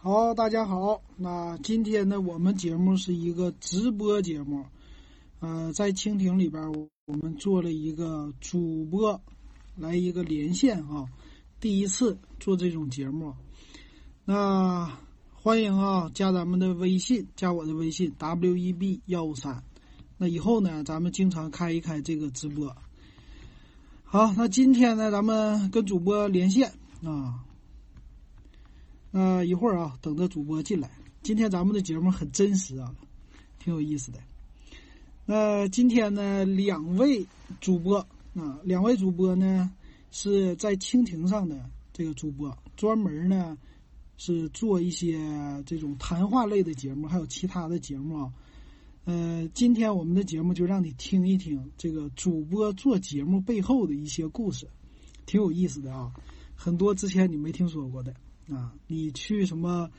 好，大家好。那今天呢，我们节目是一个直播节目，呃，在蜻蜓里边，我们做了一个主播来一个连线啊，第一次做这种节目。那欢迎啊，加咱们的微信，加我的微信 w e b 幺五三。那以后呢，咱们经常开一开这个直播。好，那今天呢，咱们跟主播连线啊。那一会儿啊，等着主播进来。今天咱们的节目很真实啊，挺有意思的。那今天呢，两位主播啊，两位主播呢是在蜻蜓上的这个主播，专门呢是做一些这种谈话类的节目，还有其他的节目啊。呃，今天我们的节目就让你听一听这个主播做节目背后的一些故事，挺有意思的啊，很多之前你没听说过的。啊，你去什么，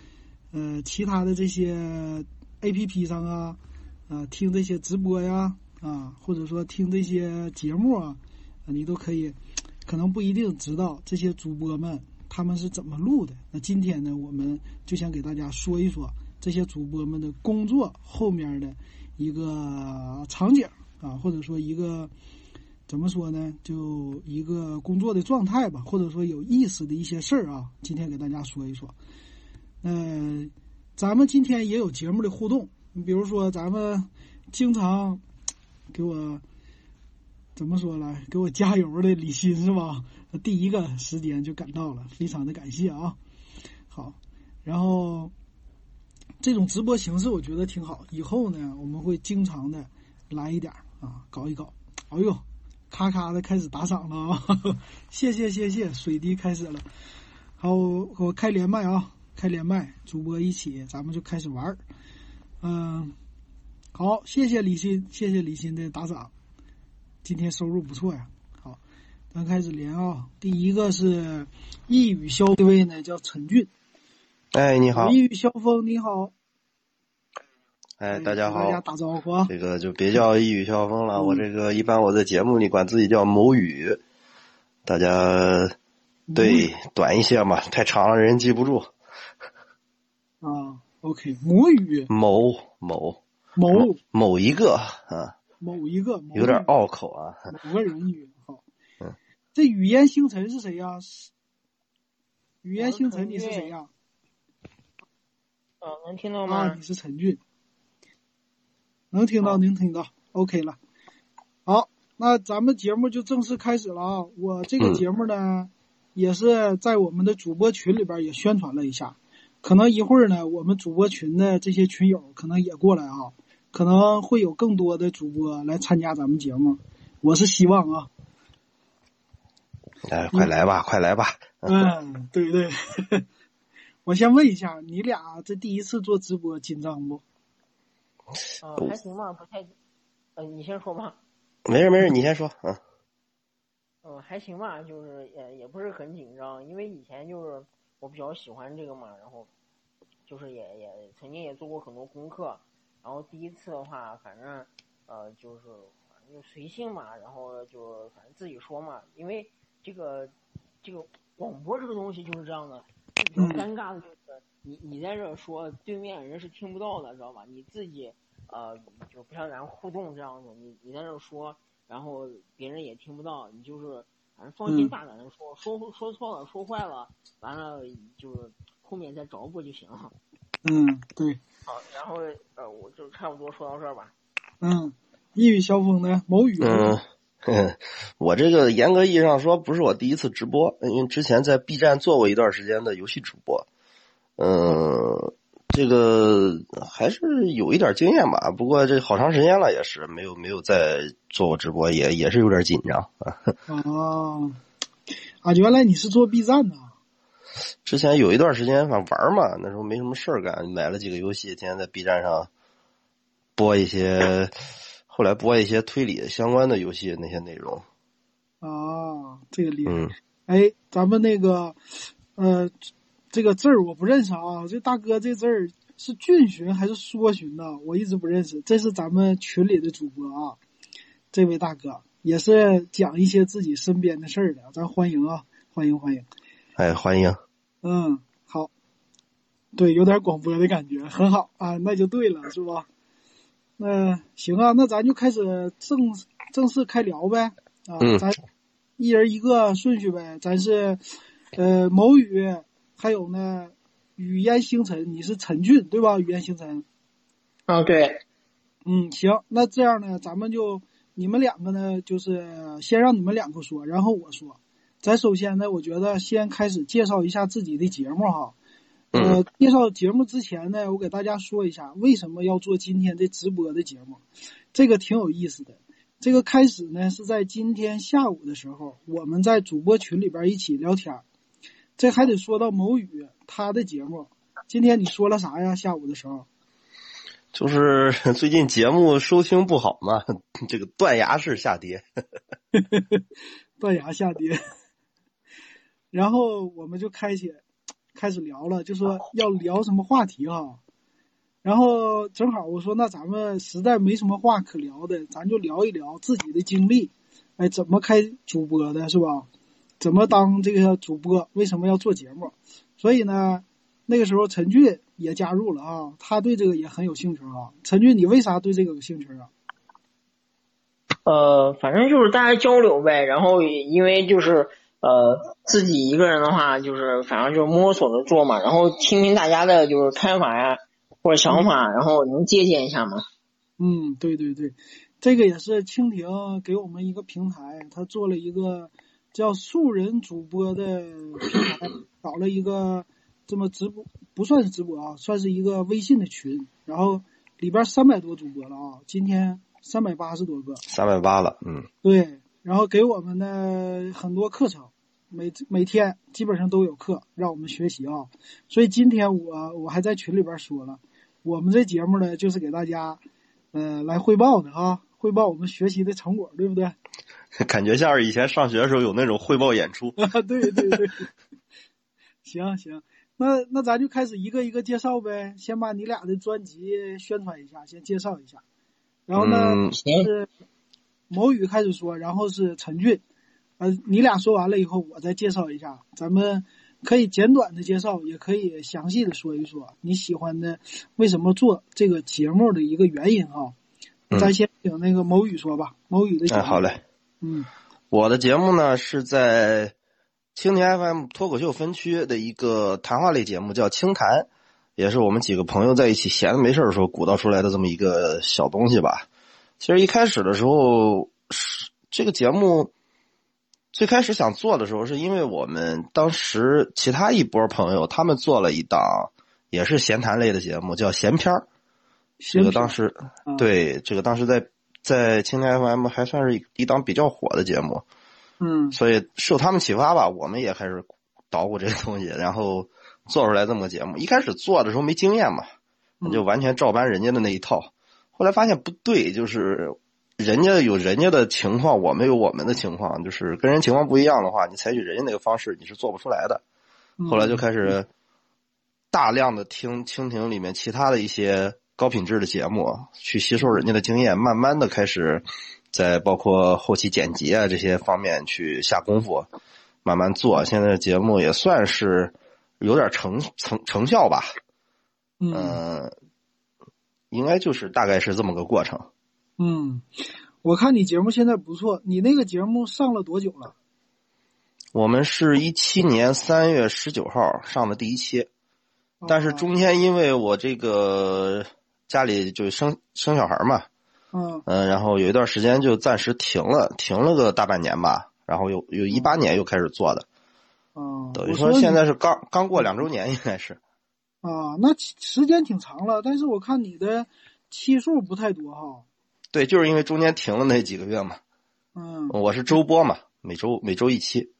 呃，其他的这些 A P P 上啊，啊，听这些直播呀，啊，或者说听这些节目啊，你都可以，可能不一定知道这些主播们他们是怎么录的。那今天呢，我们就想给大家说一说这些主播们的工作后面的一个场景啊，或者说一个。怎么说呢？就一个工作的状态吧，或者说有意思的一些事儿啊，今天给大家说一说。嗯，咱们今天也有节目的互动，你比如说咱们经常给我怎么说来给我加油的李欣是吧？第一个时间就赶到了，非常的感谢啊。好，然后这种直播形式我觉得挺好，以后呢我们会经常的来一点啊，搞一搞。哎呦！咔咔的开始打赏了啊！谢谢谢谢，水滴开始了。好，我开连麦啊，开连麦，主播一起，咱们就开始玩儿。嗯，好，谢谢李鑫，谢谢李鑫的打赏，今天收入不错呀。好，咱开始连啊。第一个是一语消，这位呢叫陈俊。哎，你好。一语消风，你好。哎，大家好！大家打招呼啊！这个就别叫一语笑风了，我这个一般我在节目里管自己叫某语，大家对短一些嘛，太长了人记不住。啊，OK，某语。某某某某一个啊。某一个。有点拗口啊。某个人语好。嗯。这语言星辰是谁呀？语言星辰，你是谁呀？哦，能听到吗？你是陈俊。能听到，能听到，OK 了。好，那咱们节目就正式开始了啊！我这个节目呢，也是在我们的主播群里边也宣传了一下，可能一会儿呢，我们主播群的这些群友可能也过来啊，可能会有更多的主播来参加咱们节目，我是希望啊。哎，快来吧，快来吧！嗯，对对。我先问一下，你俩这第一次做直播紧张不？啊，还行吧，不太，呃，你先说吧。没事没事，你先说，啊。嗯，还行吧，就是也也不是很紧张，因为以前就是我比较喜欢这个嘛，然后就是也也曾经也做过很多功课，然后第一次的话，反正呃就是反正就随性嘛，然后就反正自己说嘛，因为这个这个广播这个东西就是这样的，比较尴尬的就是。你你在这说，对面人是听不到的，知道吧？你自己，呃，就不像咱互动这样子，你你在这说，然后别人也听不到，你就是反正放心大胆的说，说说错了，说坏了，完了就是后面再找补就行了。嗯，对。好，然后呃，我就差不多说到这儿吧。嗯，一语消风的某语。嗯，我这个严格意义上说，不是我第一次直播，因为之前在 B 站做过一段时间的游戏主播。嗯，这个还是有一点经验吧，不过这好长时间了，也是没有没有再做过直播，也也是有点紧张啊。哦，啊，原来你是做 B 站的？之前有一段时间反正玩嘛，那时候没什么事儿干，买了几个游戏，天天在 B 站上播一些，后来播一些推理相关的游戏那些内容。哦，这个厉害。哎，咱们那个，呃。这个字儿我不认识啊，这大哥这字儿是俊寻还是说寻呢？我一直不认识。这是咱们群里的主播啊，这位大哥也是讲一些自己身边的事儿的，咱欢迎啊，欢迎欢迎。哎，欢迎。嗯，好。对，有点广播的感觉，很好啊，那就对了，是吧？那行啊，那咱就开始正正式开聊呗啊，嗯咱一人一个顺序呗，咱是呃某语，还有呢语言星辰，你是陈俊对吧？语言星辰，啊，对，嗯，行，那这样呢，咱们就你们两个呢，就是先让你们两个说，然后我说。咱首先呢，我觉得先开始介绍一下自己的节目哈。呃，介绍节目之前呢，我给大家说一下为什么要做今天这直播的节目，这个挺有意思的。这个开始呢是在今天下午的时候，我们在主播群里边一起聊天。这还得说到某宇他的节目，今天你说了啥呀？下午的时候。就是 最近节目收听不好嘛，这个断崖式下跌，断崖下跌。然后我们就开启开始聊了，就说要聊什么话题哈。然后正好我说，那咱们实在没什么话可聊的，咱就聊一聊自己的经历，哎，怎么开主播的，是吧？怎么当这个主播？为什么要做节目？所以呢，那个时候陈俊也加入了啊，他对这个也很有兴趣啊。陈俊，你为啥对这个有兴趣啊？呃，反正就是大家交流呗，然后因为就是呃自己一个人的话，就是反正就摸索着做嘛，然后听听大家的就是看法呀或者想法，然后能借鉴一下嘛。嗯，对对对，这个也是蜻蜓给我们一个平台，他做了一个叫素人主播的平台，搞了一个这么直播，不算是直播啊，算是一个微信的群，然后里边三百多主播了啊，今天三百八十多个，三百八了，嗯，对，然后给我们的很多课程，每每天基本上都有课让我们学习啊，所以今天我我还在群里边说了，我们这节目呢就是给大家，呃，来汇报的啊，汇报我们学习的成果，对不对？感觉像是以前上学的时候有那种汇报演出。啊，对对对，行行，那那咱就开始一个一个介绍呗，先把你俩的专辑宣传一下，先介绍一下，然后呢、嗯是某宇开始说，然后是陈俊，呃，你俩说完了以后，我再介绍一下，咱们可以简短的介绍，也可以详细的说一说你喜欢的为什么做这个节目的一个原因哈。嗯咱先请那个某宇说吧，某宇的节目。哎，好嘞。嗯我的节目呢是在蜻蜓 FM 脱口秀分区的一个谈话类节目，叫《清谈》，也是我们几个朋友在一起闲着没事儿的时候鼓捣出来的这么一个小东西吧。其实一开始的时候，是这个节目最开始想做的时候，是因为我们当时其他一波朋友他们做了一档也是闲谈类的节目，叫闲篇儿。这个当时嗯对这个当时在在蜻蜓 FM 还算是一一档比较火的节目，嗯所以受他们启发吧，我们也开始捣鼓这个东西，然后做出来这么个节目。一开始做的时候没经验嘛，那就完全照搬人家的那一套。后来发现不对，就是人家有人家的情况，我们有我们的情况，就是跟人情况不一样的话，你采取人家那个方式，你是做不出来的。嗯后来就开始大量的听蜻蜓里面其他的一些高品质的节目，去吸收人家的经验，慢慢的开始在包括后期剪辑啊这些方面去下功夫，慢慢做。现在的节目也算是有点成成成效吧，嗯嗯、应该就是大概是这么个过程。嗯，我看你节目现在不错，你那个节目上了多久了？我们是一七年三月十九号上的第一期，但是啊中间因为我这个家里就生生小孩嘛，嗯嗯，然后有一段时间就暂时停了，停了个大半年吧，然后又又一八年又开始做的，啊，等于说现在是刚刚过两周年，应该是。啊，那时间挺长了，但是我看你的期数不太多哈。对，就是因为中间停了那几个月嘛，嗯，我是周播嘛，每周每周一期。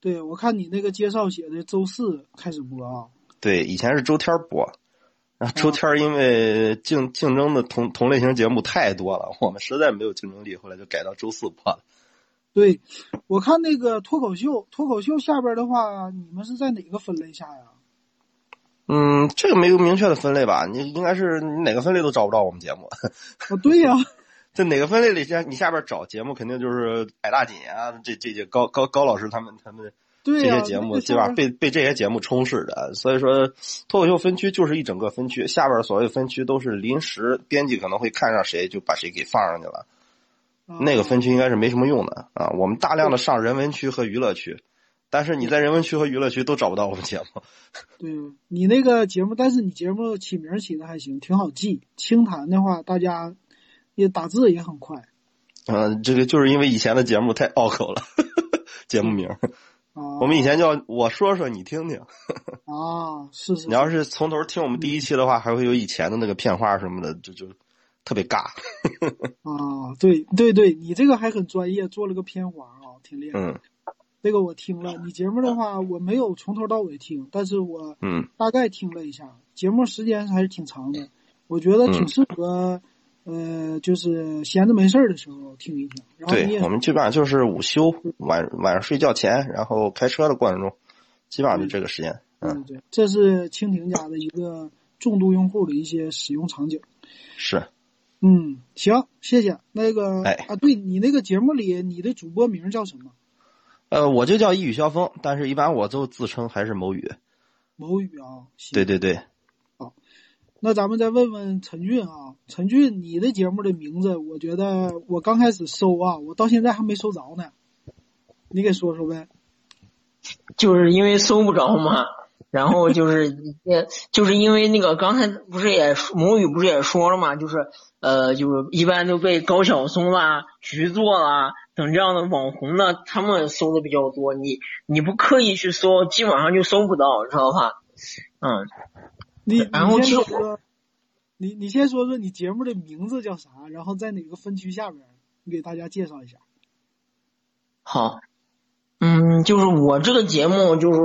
对，我看你那个介绍写的周四开始播啊。对，以前是周天播，然后周天因为竞竞争的同同类型节目太多了，我们实在没有竞争力，后来就改到周四播了。对，我看那个脱口秀，脱口秀下边的话，你们是在哪个分类下呀？嗯，这个没有明确的分类吧？你应该是你哪个分类都找不到我们节目。啊，对呀、在哪个分类里下，你下边找节目肯定就是矮大紧啊，这这些高高高老师他们他们这些节目基本上被被这些节目充斥着，所以说脱口秀分区就是一整个分区，下边所谓分区都是临时编辑可能会看上谁就把谁给放上去了，啊那个分区应该是没什么用的啊。我们大量的上人文区和娱乐区，但是你在人文区和娱乐区都找不到我们节目。对你那个节目，但是你节目起名起的还行，挺好记。清谈的话，大家也打字也很快嗯、这个就是因为以前的节目太拗口了，节目名我们以前叫我说说你听听。啊，是是，你要是从头听我们第一期的话，还会有以前的那个片花什么的，就就特别尬。啊，对对对，你这个还很专业，做了个片花啊，挺厉害。嗯这个我听了，你节目的话我没有从头到尾听，但是我嗯大概听了一下，节目时间还是挺长的，我觉得挺嗯适合，呃，就是闲着没事儿的时候听一听。然后你对，我们基本上就是午休晚晚上睡觉前，然后开车的过程中，基本上就这个时间。嗯，对对，这是蜻蜓家的一个重度用户的一些使用场景。是。嗯，行，谢谢。那个、哎啊，对你那个节目里，你的主播名叫什么？呃，我就叫一语萧风，但是一般我都自称还是某语。某语啊。行对对对，那咱们再问问陈俊啊，陈俊，你的节目的名字，我觉得我刚开始搜啊，我到现在还没搜着呢，你给说说呗。就是因为搜不着嘛，然后就是也就是因为那个刚才不是也母语不是也说了嘛，就是呃就是一般都被高晓松啦、局座啦等这样的网红呢，他们搜的比较多，你你不刻意去搜，基本上就搜不到，知道吧？嗯，你然后就你先说说，你你先说说你节目的名字叫啥，然后在哪个分区下边，你给大家介绍一下。好。嗯，就是我这个节目就是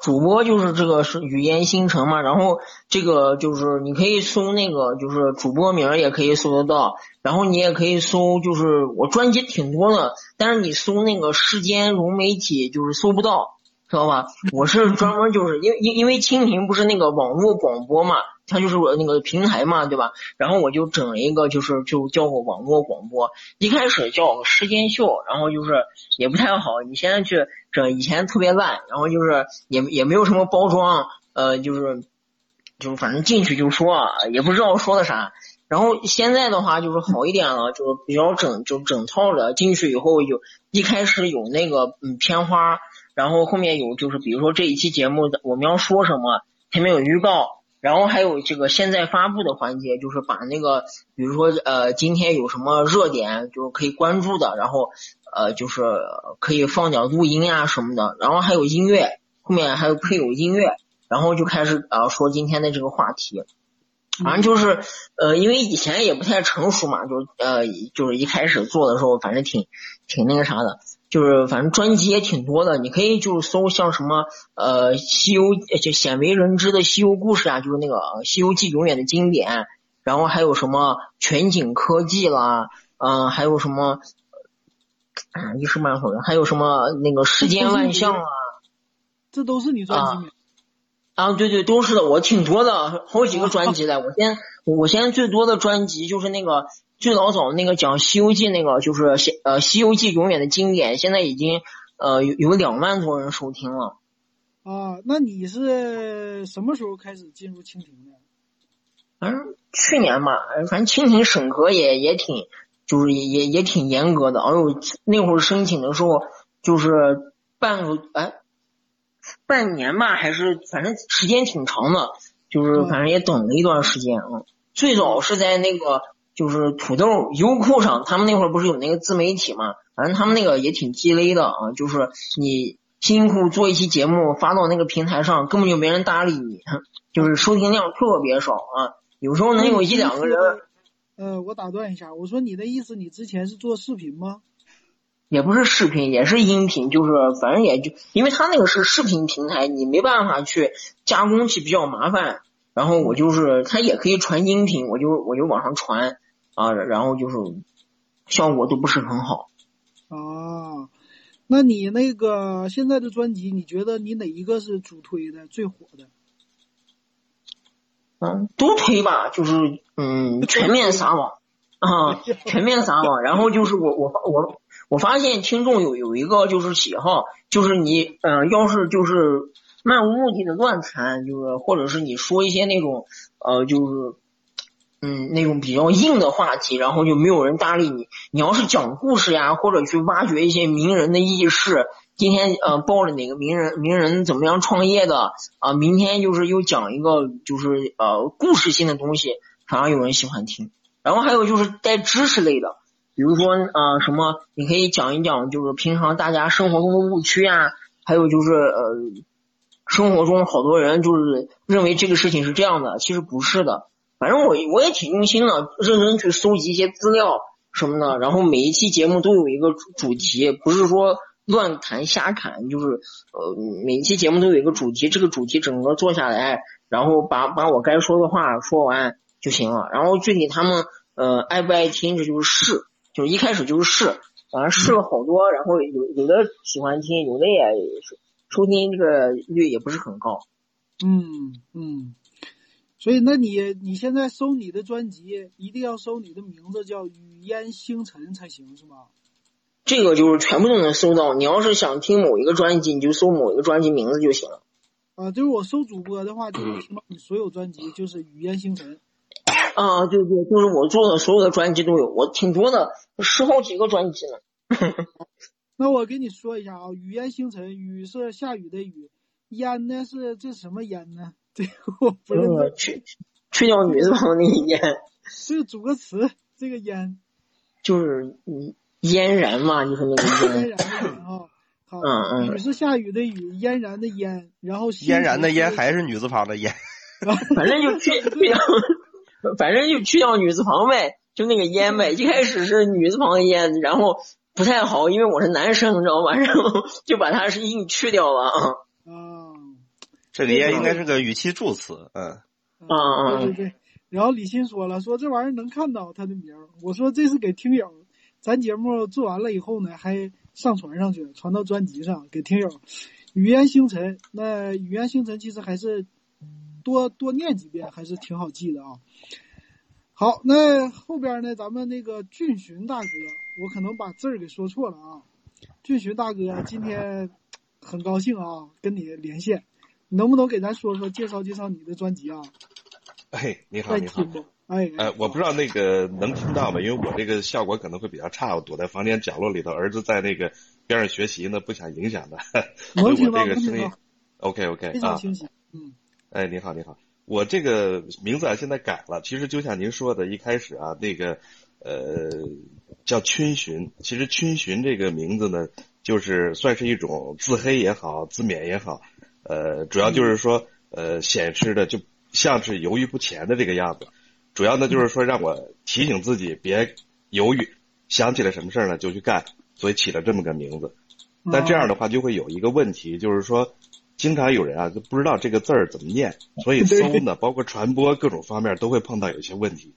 主播就是这个是语言星辰嘛，然后这个就是你可以搜那个就是主播名儿也可以搜得到，然后你也可以搜就是我专辑挺多的，但是你搜那个世间融媒体就是搜不到，知道吧？我是专门就是因为因因为蜻蜓不是那个网络广播嘛，它就是我那个平台嘛，对吧？然后我就整了一个就是就叫我网络广播，一开始叫时间秀，然后就是也不太好，你现在去整以前特别烂，然后就是也也没有什么包装，呃，就是就是反正进去就说，也不知道说的啥。然后现在的话就是好一点了，就是比较整就整套的，进去以后有一开始有那个嗯片花，然后后面有就是比如说这一期节目的我们要说什么，前面有预告。然后还有这个现在发布的环节，就是把那个，比如说呃，今天有什么热点，就是可以关注的，然后呃，就是可以放点录音啊什么的，然后还有音乐，后面还有配有音乐，然后就开始呃说今天的这个话题，反正就是呃，因为以前也不太成熟嘛，就是呃，就是一开始做的时候，反正挺挺那个啥的。就是反正专辑也挺多的，你可以就是搜像什么呃西游就鲜为人知的西游故事啊，就是那个《西游记》永远的经典，然后还有什么全景科技啦，嗯、还有什么啊一时半会儿，还有什么那个世间万象啊这都是你专辑啊。啊对对都是的，我挺多的，好几个专辑的，我现我现在最多的专辑就是那个。最老早那个讲《西游记》那个就是呃《西游记》永远的经典，现在已经呃有有两万多人收听了。啊，那你是什么时候开始进入蜻蜓的？反正去年吧，反正蜻蜓审核也也挺，就是也也也挺严格的。哎呦，那会儿申请的时候就是半个哎半年吧，还是反正时间挺长的，就是反正也等了一段时间啊。最早是在那个。就是土豆、优酷上，他们那会儿不是有那个自媒体嘛？反正他们那个也挺鸡肋的啊，就是你辛苦做一期节目发到那个平台上，根本就没人搭理你，就是收听量特别少啊，有时候能有一两个人。呃，我打断一下，我说你的意思，你之前是做视频吗？也不是视频，也是音频，就是反正也就，因为他那个是视频平台，你没办法去加工去，比较麻烦。然后我就是，它也可以传音频，我就我就往上传。啊，然后就是效果都不是很好。啊，那你那个现在的专辑，你觉得你哪一个是主推的最火的？嗯，都推吧，就是嗯，全面撒网啊，全面撒网。然后就是我我我我发现听众有有一个就是喜好，就是你嗯、呃要是就是漫无目的的乱谈，就是或者是你说一些那种呃就是。嗯，那种比较硬的话题，然后就没有人搭理你。你要是讲故事呀，或者去挖掘一些名人的轶事，今天呃报了哪个名人，名人怎么样创业的啊、明天就是又讲一个就是呃故事性的东西，反而有人喜欢听。然后还有就是带知识类的，比如说呃什么，你可以讲一讲就是平常大家生活中的误区呀，还有就是呃生活中好多人就是认为这个事情是这样的，其实不是的。反正我我也挺用心的，认真去搜集一些资料什么的，然后每一期节目都有一个主题，不是说乱谈瞎侃，就是呃每一期节目都有一个主题，这个主题整个做下来，然后把把我该说的话说完就行了。然后具体他们呃爱不爱听，这就是试，就是一开始就是试，反正试了好多，然后有有的喜欢听，有的也收听这个率也不是很高。嗯嗯，所以那你你现在搜你的专辑，一定要搜你的名字叫雨烟星辰才行，是吗？这个就是全部都能搜到。你要是想听某一个专辑，你就搜某一个专辑名字就行了。啊，就是我搜主播的话，就能听到你所有专辑，就是雨烟星辰。啊，对对，就是我做的所有的专辑都有，我挺多的，十好几个专辑呢。那我跟你说一下啊，雨烟星辰，雨是下雨的雨，烟呢是这什么烟呢？这个我不认呃得，去去掉女字旁那个烟，这个组个词，这个烟，就是嗯嫣然嘛，就是那个嫣烟。然的烟啊。好，嗯嗯雨是下雨的雨，嫣然的嫣，然后嫣然的辰嫣还是女字旁的嫣？反正就去去掉，反正就去掉女字旁呗，就那个烟呗。一开始是女字旁的烟，然后不太好，因为我是男生，你知道吧？然后就把它是硬去掉了啊。啊。这个嫣应该是个语气助词，嗯，啊啊对对对。然后李欣说了，说这玩意儿能看到他的名儿。我说这是给听友，咱节目做完了以后呢，还上传上去，传到专辑上给听友。语言星辰，那语言星辰其实还是多 多念几遍，还是挺好记的啊。好，那后边呢，咱们那个俊寻大哥，我可能把字儿给说错了啊。俊寻大哥，今天很高兴啊，跟你连线，你能不能给咱说说介绍介绍你的专辑啊？哎，你好，你好？哎，呃，我不知道那个能听到吗？因为我这个效果可能会比较差，我躲在房间角落里头，儿子在那个边上学习呢，不想影响他，能听到，这个声音能听到，OK OK 啊。非常清晰。嗯哎，你好，你好，我这个名字啊现在改了。其实就像您说的，一开始啊，那个呃叫逡巡，其实逡巡这个名字呢，就是算是一种自黑也好，自勉也好，呃，主要就是说呃显示的就像是犹豫不前的这个样子。主要呢就是说让我提醒自己别犹豫，想起来什么事儿呢就去干，所以起了这么个名字。但这样的话就会有一个问题，就是说，经常有人啊就不知道这个字儿怎么念，所以搜呢，包括传播各种方面都会碰到有一些问题。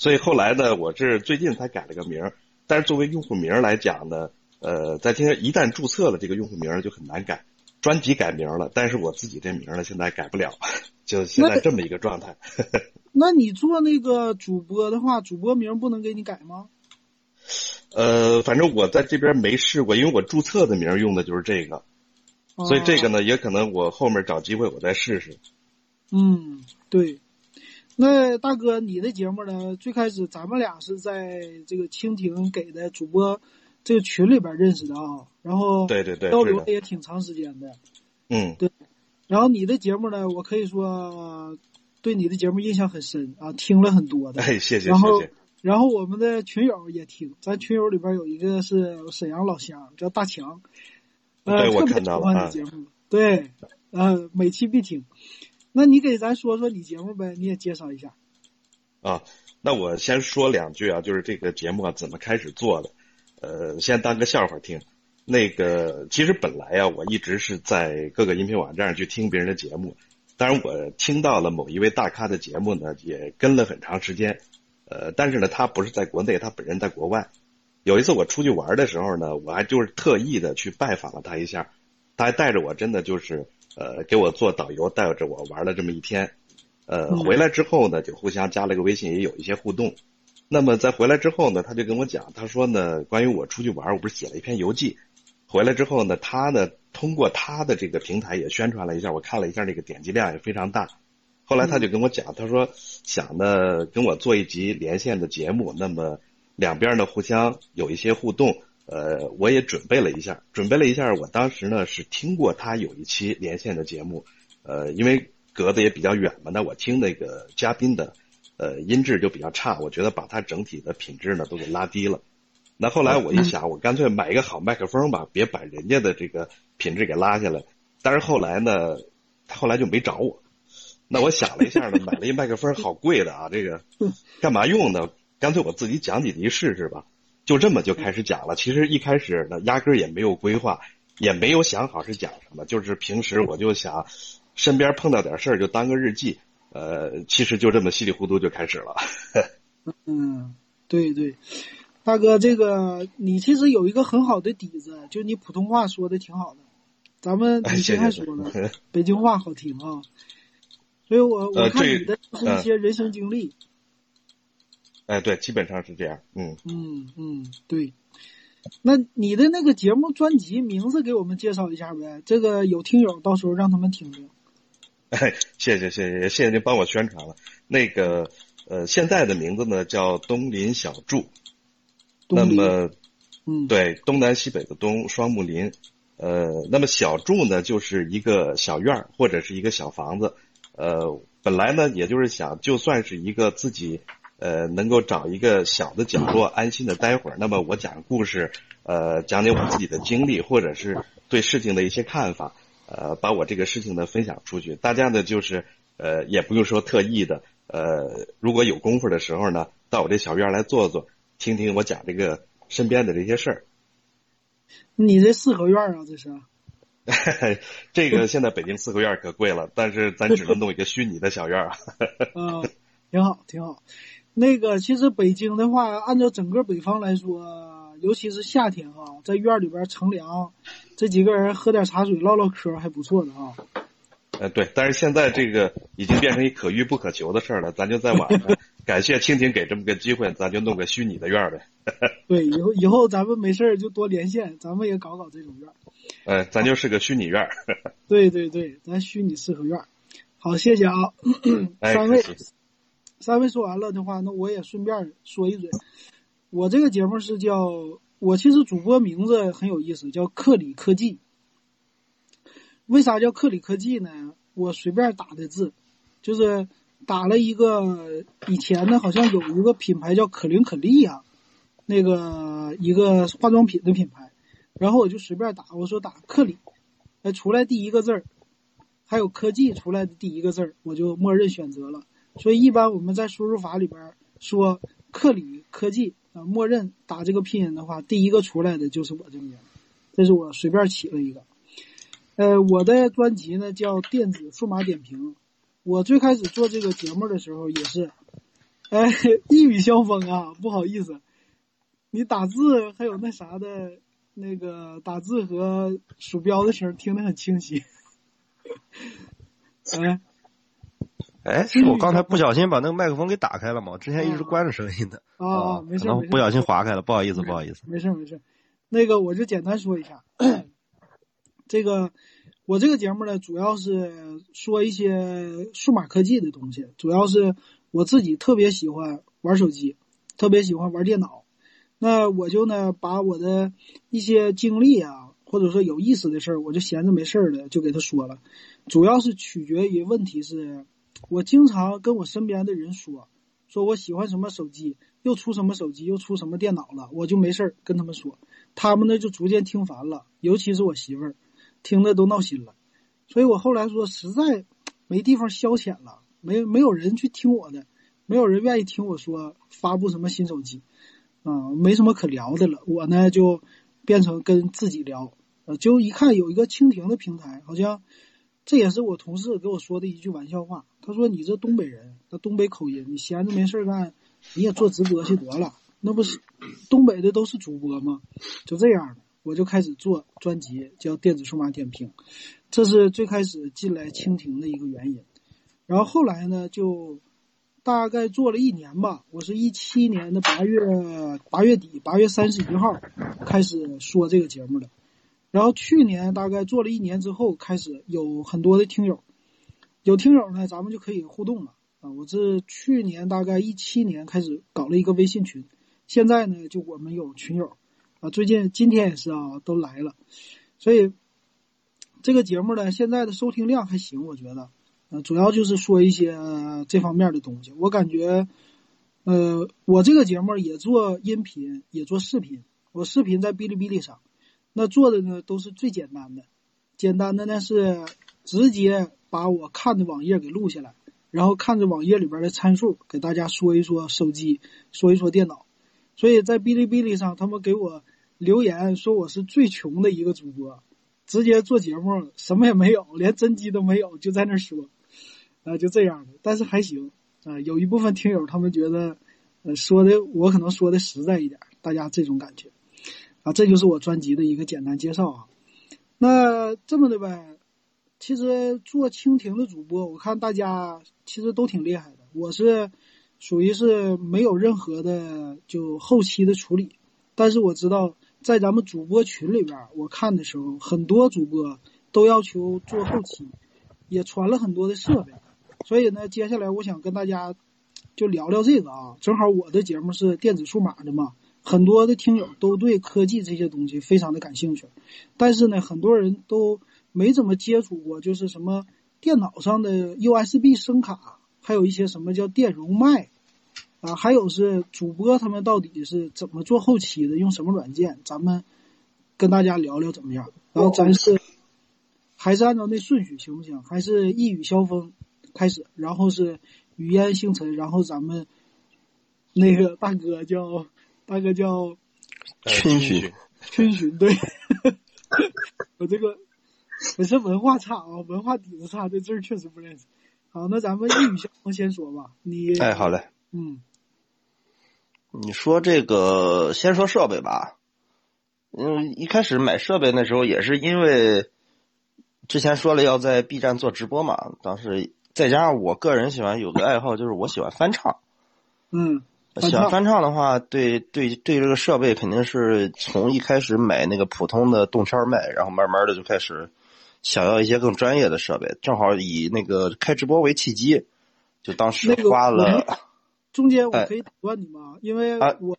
所以后来呢，我是最近才改了个名儿，但是作为用户名儿来讲呢，呃，在今天一旦注册了这个用户名儿就很难改。专辑改名了，但是我自己这名儿呢现在改不了，就现在这么一个状态。那你做那个主播的话，主播名不能给你改吗？呃，反正我在这边没试过，因为我注册的名儿用的就是这个，所以这个哦，呢，也可能我后面找机会我再试试。嗯，对。那大哥，你的节目呢？最开始咱们俩是在这个蜻蜓给的主播这个群里边认识的啊，然后对对对，交流也挺长时间的。嗯，对然后你的节目呢，我可以说呃对你的节目印象很深啊，听了很多的。哎，谢谢然后谢谢，然后我们的群友也听，咱群友里边有一个是沈阳老乡，叫大强，呃，对我特别喜欢看到了啊你节目，对，呃，每期必听。那你给咱说说你节目呗，你也介绍一下。啊，那我先说两句啊，就是这个节目啊怎么开始做的，呃，先当个笑话听。那个其实本来啊、我一直是在各个音频网站去听别人的节目，当然我听到了某一位大咖的节目呢，也跟了很长时间，呃，但是呢，他不是在国内，他本人在国外。有一次我出去玩的时候呢，我还就是特意的去拜访了他一下，他还带着我，真的就是呃给我做导游，带着我玩了这么一天。呃，嗯回来之后呢，就互相加了个微信，也有一些互动。那么在回来之后呢，他就跟我讲，他说呢，关于我出去玩，我不是写了一篇游记，回来之后呢，他呢通过他的这个平台也宣传了一下，我看了一下那个点击量也非常大。后来他就跟我讲，他说想呢跟我做一集连线的节目，那么两边呢互相有一些互动。呃，我也准备了一下，准备了一下，我当时呢是听过他有一期连线的节目，呃，因为隔得也比较远嘛，那我听那个嘉宾的。呃，音质就比较差，我觉得把它整体的品质呢都给拉低了。那后来我一想，我干脆买一个好麦克风吧，别把人家的这个品质给拉下来。但是后来呢，他后来就没找我。那我想了一下呢，买了一麦克风，好贵的啊，这个 干嘛用呢？干脆我自己讲几集试试吧。就这么就开始讲了。其实一开始呢，压根儿也没有规划，也没有想好是讲什么，就是平时我就想，身边碰到点事儿就当个日记。呃，其实就这么稀里糊涂就开始了。嗯，对对，大哥，这个你其实有一个很好的底子，就你普通话说的挺好的。咱们 你先还说了，北京话好听啊，所以我我看你的是一些人生经历。哎，对，基本上是这样。嗯嗯嗯，对。那你的那个节目专辑名字给我们介绍一下呗？这个有听友到时候让他们听听。哎，谢谢谢谢谢谢您帮我宣传了。那个呃，现在的名字呢叫东林小筑。那么，嗯，对，东南西北的东，双木林。呃，那么小筑呢就是一个小院儿或者是一个小房子。呃，本来呢也就是想，就算是一个自己呃能够找一个小的角落安心的待会儿。那么我讲故事，呃，讲点我自己的经历，或者是对事情的一些看法。呃，把我这个事情呢分享出去，大家呢就是呃也不用说特意的，呃如果有功夫的时候呢，到我这小院来坐坐，听听我讲这个身边的这些事儿。你这四合院啊，这是？这个现在北京四合院可贵了，但是咱只能弄一个虚拟的小院啊。嗯，挺好，挺好。那个其实北京的话，按照整个北方来说，尤其是夏天啊，在院里边乘凉。这几个人喝点茶水唠唠嗑还不错的啊。呃，对，但是现在这个已经变成一可遇不可求的事儿了，咱就在晚上 感谢蜻蜓给这么个机会，咱就弄个虚拟的院儿呗。对，以后以后咱们没事儿就多连线，咱们也搞搞这种院儿。呃，咱就是个虚拟院儿。对对对，咱虚拟四合院儿。好，谢谢啊，三位，三位说完了的话，那我也顺便说一嘴，我这个节目是叫。我其实主播名字很有意思，叫克里科技。为啥叫克里科技呢？我随便打的字，就是打了一个以前呢，好像有一个品牌叫可伶可俐呀，那个一个化妆品的品牌，然后我就随便打，我说打克里，哎，出来第一个字儿，还有科技出来的第一个字儿，我就默认选择了。所以一般我们在输入法里边说克里科技。啊，默认打这个拼音的话，第一个出来的就是我这个名，这是我随便起了一个。呃，我的专辑呢叫电子数码点评。我最开始做这个节目的时候也是，哎，一语相逢啊，不好意思，你打字还有那啥的，那个打字和鼠标的声听得很清晰。哎。哎，是我刚才不小心把那个麦克风给打开了吗？之前一直关着声音的。啊，没事，可能不小心划开了，不好意思，不好意思。没事没事，那个我就简单说一下，这个我这个节目呢，主要是说一些数码科技的东西，主要是我自己特别喜欢玩手机，特别喜欢玩电脑，那我就呢把我的一些经历啊，或者说有意思的事儿，我就闲着没事儿的就给他说了，主要是取决于问题是。我经常跟我身边的人说，说我喜欢什么手机，又出什么手机，又出什么电脑了，我就没事儿跟他们说，他们呢就逐渐听烦了，尤其是我媳妇儿，听的都闹心了。所以我后来说，实在没地方消遣了，没没有人去听我的，没有人愿意听我说发布什么新手机，啊，没什么可聊的了。我呢就变成跟自己聊，呃，就一看有一个蜻蜓的平台，好像。这也是我同事给我说的一句玩笑话。他说：“你这东北人，那东北口音，你闲着没事干，你也做直播去得了。那不是东北的都是主播吗？就这样，我就开始做专辑，叫电子数码点评。这是最开始进来蜻蜓的一个原因。然后后来呢，就大概做了一年吧。我是一七年的八月八月底，八月三十一号开始说这个节目的。然后去年大概做了一年之后，开始有很多的听友，有听友呢，咱们就可以互动了啊。我是去年大概一七年开始搞了一个微信群，现在呢就我们有群友啊，最近今天也是啊，都来了，所以这个节目呢，现在的收听量还行，我觉得。呃，主要就是说一些这方面的东西。我感觉，呃，我这个节目也做音频，也做视频。我视频在哔哩哔哩上，那做的呢都是最简单的。简单的呢是直接把我看的网页给录下来，然后看着网页里边的参数，给大家说一说手机，说一说电脑。所以在哔哩哔哩上，他们给我留言说我是最穷的一个主播，直接做节目什么也没有，连真机都没有，就在那说。啊，就这样的，但是还行啊。有一部分听友他们觉得，呃，说的我可能说的实在一点，大家这种感觉啊，这就是我专辑的一个简单介绍啊。那这么的呗，其实做蜻蜓的主播，我看大家其实都挺厉害的。我是属于是没有任何的就后期的处理，但是我知道在咱们主播群里边，我看的时候，很多主播都要求做后期，也传了很多的设备。所以呢，接下来我想跟大家就聊聊这个啊。正好我的节目是电子数码的嘛，很多的听友都对科技这些东西非常的感兴趣，但是呢，很多人都没怎么接触过，就是什么电脑上的 USB 声卡，还有一些什么叫电容麦啊，还有是主播他们到底是怎么做后期的，用什么软件，咱们跟大家聊聊怎么样？然后咱是还是按照那顺序行不行？还是一语消风？开始，然后是语烟星辰，然后咱们那个大哥叫大哥叫群巡，群巡对，我这个我是文化差啊，文化底子差，这字儿确实不认识。好，那咱们一语相风先说吧，你哎，好嘞，嗯，你说这个先说设备吧，嗯，一开始买设备那时候也是因为之前说了要在 B 站做直播嘛，当时。再加上我个人喜欢有个爱好，就是我喜欢翻唱。嗯，喜欢翻唱的话，对对对，这个设备肯定是从一开始买那个普通的动圈麦，然后慢慢的就开始想要一些更专业的设备。正好以那个开直播为契机，就当时花了。中间我可以打断你吗？因为我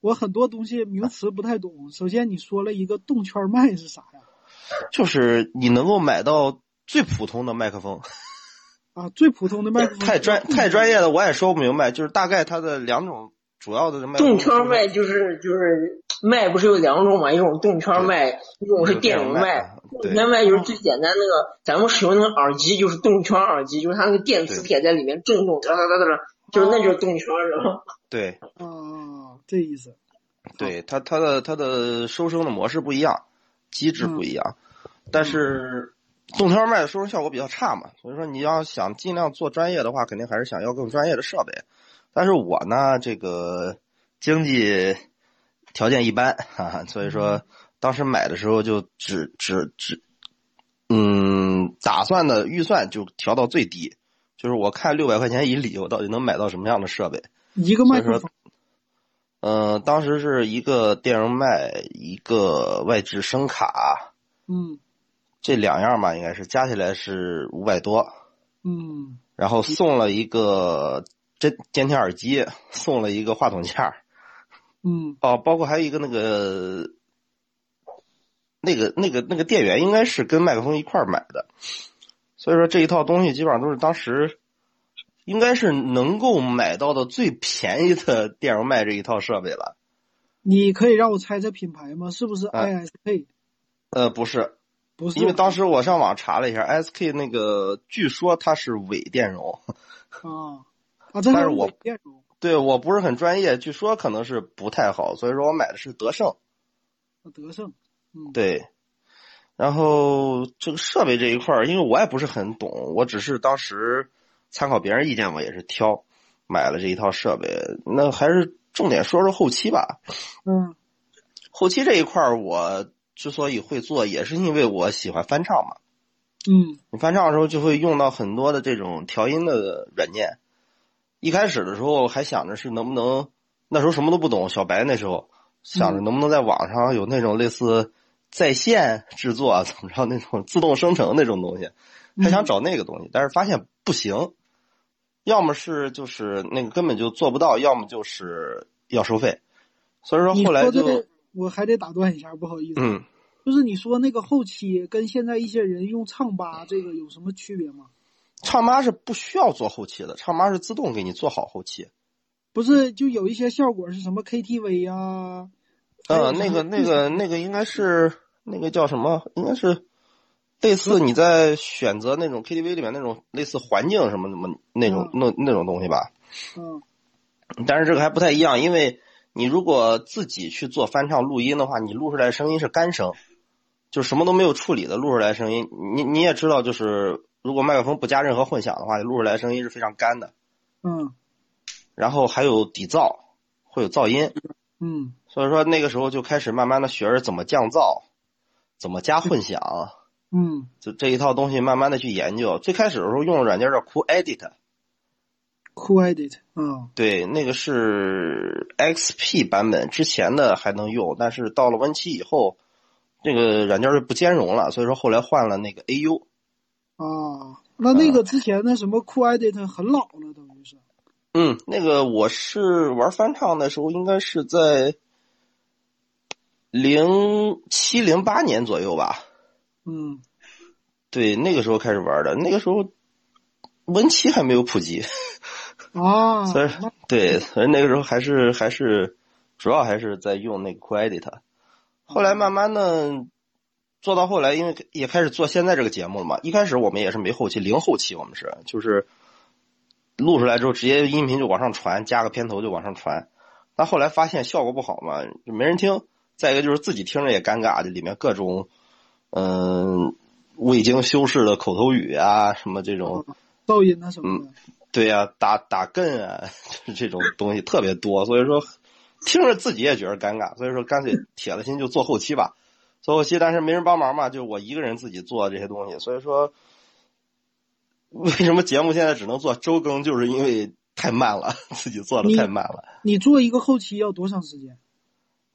我很多东西名词不太懂。首先你说了一个动圈麦是啥呀？就是你能够买到最普通的麦克风。啊，最普通的麦克风太专太专业的我也说不明白，就是大概它的两种主要的麦。动圈麦就是就是麦不是有两种嘛？一种动圈麦，一种是电容麦。动圈麦就是最简单那个，咱们使用那个耳机就是动圈耳机，就是它那个电磁铁在里面震动，哒哒哒哒，就是那就是动圈的。对。啊，这意思。对它它的它的收声的模式不一样，机制不一样，但是。动圈麦的收声效果比较差嘛，所以说你要想尽量做专业的话，肯定还是想要更专业的设备。但是我呢，这个经济条件一般，哈哈，所以说当时买的时候就只只只，嗯，打算的预算就调到最低，就是我看六百块钱以里，我到底能买到什么样的设备？一个麦克风。嗯，当时是一个电容麦，一个外置声卡。嗯。这两样吧，应该是加起来是五百多，嗯，然后送了一个监监听耳机，送了一个话筒架，嗯，哦，包括还有一个那个那个那个那个电源，应该是跟麦克风一块买的，所以说这一套东西基本上都是当时应该是能够买到的最便宜的电容麦这一套设备了。你可以让我猜猜品牌吗？是不是 ISK？呃，不是。不是，因为当时我上网查了一下，SK 那个据说它是伪电容。啊啊，但是我，对我不是很专业，据说可能是不太好，所以说我买的是德胜。德胜，嗯，对。然后这个设备这一块儿，因为我也不是很懂，我只是当时参考别人意见嘛，也是挑买了这一套设备。那还是重点说说后期吧。嗯，后期这一块儿我。之所以会做，也是因为我喜欢翻唱嘛。嗯，你翻唱的时候就会用到很多的这种调音的软件，一开始的时候还想着是能不能，那时候什么都不懂，小白那时候想着能不能在网上有那种类似在线制作啊怎么着那种自动生成那种东西，还想找那个东西，但是发现不行，要么是就是那个根本就做不到，要么就是要收费，所以说后来就我还得打断一下，不好意思，嗯。就是你说那个后期跟现在一些人用唱吧这个有什么区别吗？唱吧是不需要做后期的，唱吧是自动给你做好后期。不是，就有一些效果是什么 KTV 呀、呃，那个、那个、那个应该是那个叫什么？应该是类似你在选择那种 KTV 里面那种类似环境什么什么那种那那种东西吧。嗯但是这个还不太一样，因为你如果自己去做翻唱录音的话，你录出来的声音是干声，就什么都没有处理的录出来声音。你你也知道，就是如果麦克风不加任何混响的话，录出来声音是非常干的。嗯然后还有底噪，会有噪音。嗯所以说那个时候就开始慢慢的学着怎么降噪，怎么加混响，嗯就这一套东西慢慢的去研究。最开始的时候用的软件叫 Cool Edit，，Cool Edit 啊，对，那个是 XP 版本之前的还能用，但是到了 Win 七以后，这个软件就不兼容了，所以说后来换了那个 AU。啊，那那个之前的什么 Cool Edit 很老了，等于是。嗯，那个我是玩翻唱的时候，应该是在零七零八年左右吧。嗯对，那个时候开始玩的，那个时候 Win 七还没有普及，啊，所以对，所以那个时候还是还是主要还是在用那个 Cool Edit。后来慢慢的做到后来，因为也开始做现在这个节目了嘛。一开始我们也是没后期，零后期，我们是就是录出来之后直接音频就往上传，加个片头就往上传。但后来发现效果不好嘛，就没人听。再一个就是自己听着也尴尬，这里面各种嗯、未经修饰的口头语啊，什么这种。噪音啊什么的。对呀、打打更啊，就 是这种东西特别多，所以说听着自己也觉得尴尬，所以说干脆铁了心就做后期吧，做后期，但是没人帮忙嘛，就我一个人自己做这些东西，所以说为什么节目现在只能做周更，就是因为太慢了，自己做的太慢了。你做一个后期要多长时间？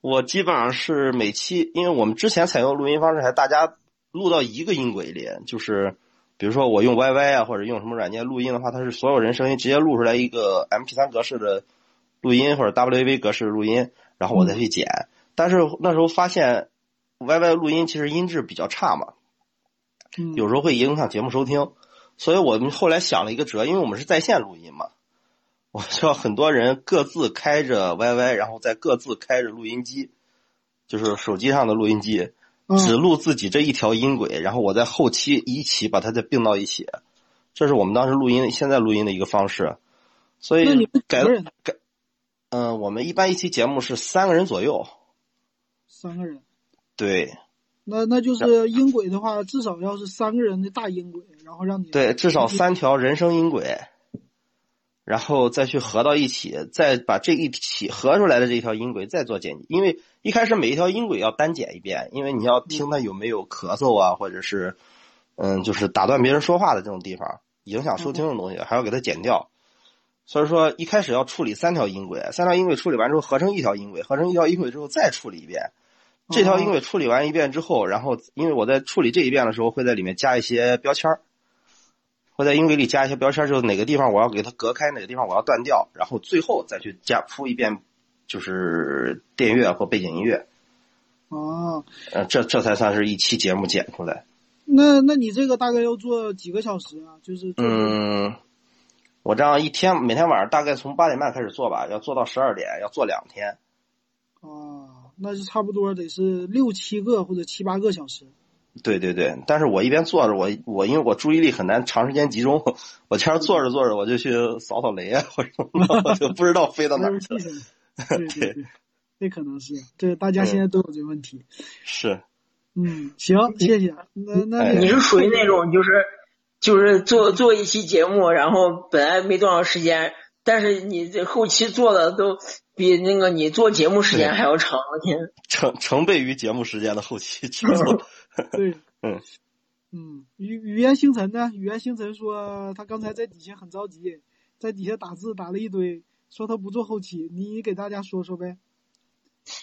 我基本上是每期，因为我们之前采用录音方式还大家录到一个音轨里，就是比如说我用 YY 啊，或者用什么软件录音的话，它是所有人声音直接录出来一个 MP3 格式的录音或者 WAV 格式的录音，然后我再去剪。但是那时候发现 YY 录音其实音质比较差嘛，嗯，有时候会影响节目收听，所以我们后来想了一个辙，因为我们是在线录音嘛，我需要很多人各自开着 YY，然后再各自开着录音机，就是手机上的录音机，嗯只录自己这一条音轨，然后我在后期一起把它再并到一起，这是我们当时录音现在录音的一个方式，所以改？改，嗯、我们一般一期节目是三个人左右，三个人。对那那就是音轨的话，至少要是三个人的大音轨，然后让你对，至少三条人声音轨，然后再去合到一起，再把这一起合出来的这条音轨再做剪辑。因为一开始每一条音轨要单剪一遍，因为你要听它有没有咳嗽啊，或者是嗯，就是打断别人说话的这种地方，影响收听的东西，还要给它剪掉。所以说一开始要处理三条音轨，三条音轨处理完之后合成一条音轨，合成一条音轨之后再处理一遍。这条音轨处理完一遍之后，然后因为我在处理这一遍的时候，会在里面加一些标签儿，会在音轨里加一些标签儿，就是哪个地方我要给它隔开，哪个地方我要断掉，然后最后再去加铺一遍，就是电乐或背景音乐，哦，呃，这这才算是一期节目剪出来。那那你这个大概要做几个小时啊？就是嗯，我这样一天每天晚上大概从八点半开始做吧，要做到十二点，要做两天。哦，那就差不多得是六七个或者七八个小时。对对对，但是我一边坐着，我我因为我注意力很难长时间集中，我经常坐着坐着我就去扫扫雷啊，或者什么的，我就不知道飞到哪儿去了。对对对，这可能是，对大家现在都有这个问题。是，嗯，行，谢谢。那那哎你是属于那种就是就是做做一期节目，然后本来没多长时间，但是你这后期做的都比那个你做节目时间还要长。我天，成成倍于节目时间的后期制作。对，嗯嗯，语语言星辰呢？语言星辰说他刚才在底下很着急，在底下打字打了一堆，说他不做后期，你给大家说说呗。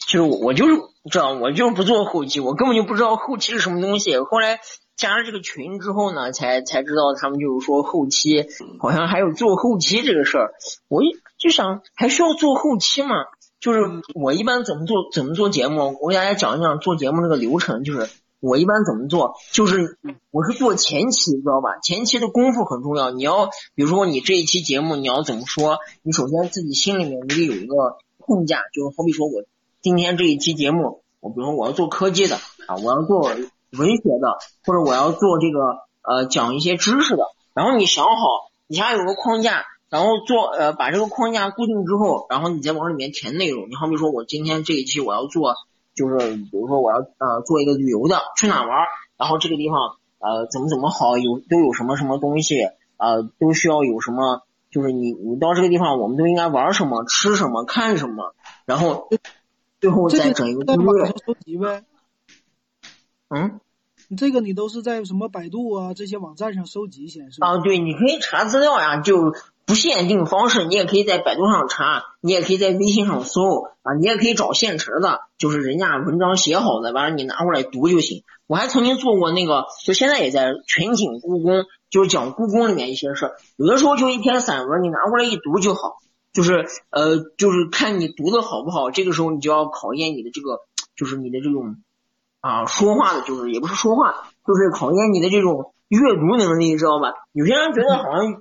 就是我我就是这样，我就是不做后期，我根本就不知道后期是什么东西。后来加了这个群之后呢，才才知道他们就是说后期好像还有做后期这个事儿。我一就想还需要做后期吗？就是我一般怎么做怎么做节目，我给大家讲一讲做节目那个流程。就是我一般怎么做，就是我是做前期，知道吧？前期的功夫很重要。你要比如说你这一期节目你要怎么说，你首先自己心里面你得有一个框架，就是好比说我。今天这一期节目，我比如说我要做科技的啊，我要做文学的，或者我要做这个呃讲一些知识的。然后你想好，你下有个框架，然后做呃把这个框架固定之后，然后你再往里面填内容。你好比说我今天这一期我要做，就是比如说我要呃做一个旅游的，去哪玩，然后这个地方呃怎么怎么好，有都有什么什么东西呃都需要有什么，就是你你到这个地方我们都应该玩什么，吃什么，看什么，然后。最后再整一个攻略。收集呗。嗯，这个你都是在什么百度啊这些网站上收集显示？啊，对，你可以查资料呀，就不限定方式，你也可以在百度上查，你也可以在微信上搜啊，你也可以找现成的，就是人家文章写好的，完了你拿过来读就行。我还曾经做过那个，就现在也在全景故宫，就是讲故宫里面一些事儿，有的时候就一篇散文，你拿过来一读就好。就是呃，就是看你读的好不好，这个时候你就要考验你的这个，就是你的这种啊说话的，就是也不是说话，就是考验你的这种阅读能力，知道吧？有些人觉得好像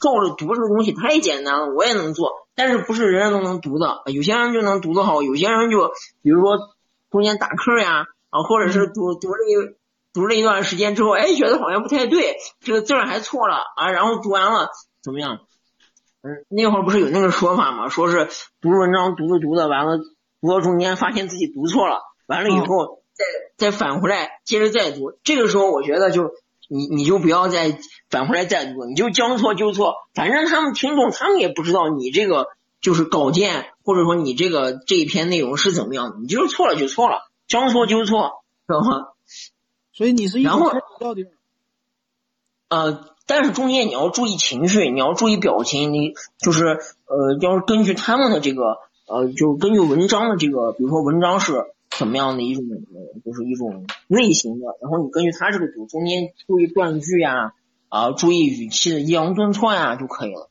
照着读这个东西太简单了，我也能做，但是不是人人都能读的，有些人就能读得好，有些人就比如说中间打磕呀，啊，或者是读读了一读了一段时间之后，哎，觉得好像不太对，这个字儿还错了啊，然后读完了怎么样？嗯，那会儿不是有那个说法吗？说是读文章读着读着，完了读到中间发现自己读错了，完了以后再再返回来接着再读。这个时候我觉得就你你就不要再返回来再读，你就将错就错。反正他们听众他们也不知道你这个就是稿件或者说你这个这一篇内容是怎么样的，你就是错了就错了，将错就错，知道吗？所以你是然后到底呃。但是中间你要注意情绪，你要注意表情，你就是呃，要是根据他们的这个呃，就根据文章的这个，比如说文章是怎么样的一种，就是一种类型的，然后你根据他这个读，中间注意断句呀，啊，注意语气的抑扬顿挫呀就可以了。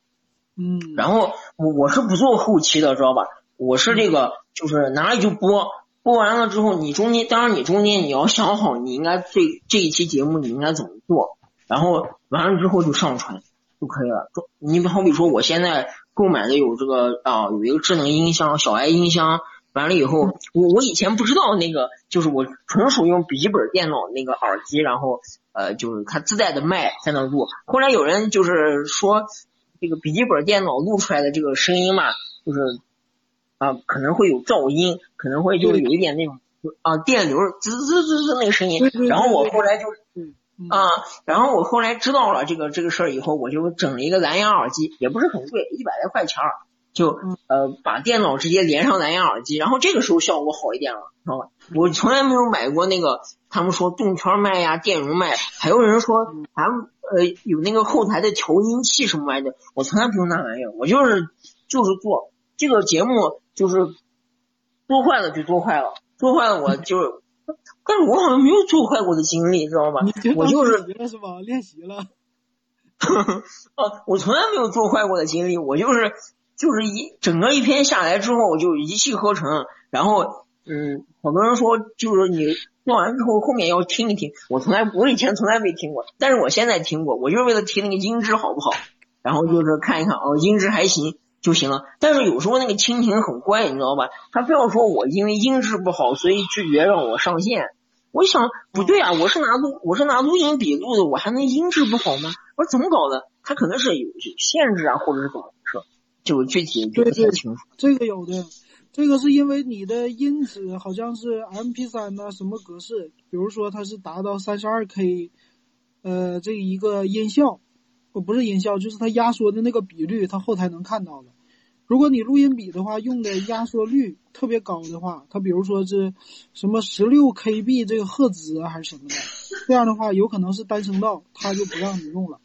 嗯。然后我我是不做后期的，知道吧？我是这个，就是哪里就播，播完了之后，你中间当然你中间你要想好，你应该这这一期节目你应该怎么做。然后完了之后就上传就可以了。你好比说，我现在购买的有这个啊，有一个智能音箱，小爱音箱。完了以后，我我以前不知道那个，就是我纯属用笔记本电脑那个耳机，然后呃，就是它自带的麦在那录。后来有人就是说，这个笔记本电脑录出来的这个声音嘛，就是啊，可能会有噪音，可能会就是有一点那种啊电流滋滋滋滋那个声音。然后我后来就。啊，然后我后来知道了这个这个事儿以后，我就整了一个蓝牙耳机，也不是很贵，一百来块钱儿，就呃把电脑直接连上蓝牙耳机，然后这个时候效果好一点了，知道吧？我从来没有买过那个他们说动圈麦呀、电容麦，还有人说咱呃有那个后台的调音器什么玩意的，我从来不用那玩意儿，我就是就是做这个节目，就是做坏了就做坏了，做坏了我就。但是我好像没有做坏过的经历，知道吧？我就是是吧？练习了。哦，我从来没有做坏过的经历，我就是就是一整个一篇下来之后，就一气呵成。然后，嗯，好多人说就是你做完之后后面要听一听，我从来我以前从来没听过，但是我现在听过，我就是为了听那个音质好不好，然后就是看一看哦，音质还行。就行了，但是有时候那个蜻蜓很怪，你知道吧？他非要说我因为音质不好，所以拒绝让我上线。我想，不对啊，我是拿录我是拿录音笔录的，我还能音质不好吗？我说怎么搞的？他可能是有限制啊，或者是怎么回事？就具体不太清楚。这个有的，这个是因为你的音质好像是 M P 三呐什么格式，比如说它是达到三十二 K，呃，这一个音效，不不是音效，就是它压缩的那个比率，它后台能看到的。如果你录音笔的话，用的压缩率特别高的话，它比如说是什么十六 KB 这个赫兹还是什么的，这样的话有可能是单声道，它就不让你用了。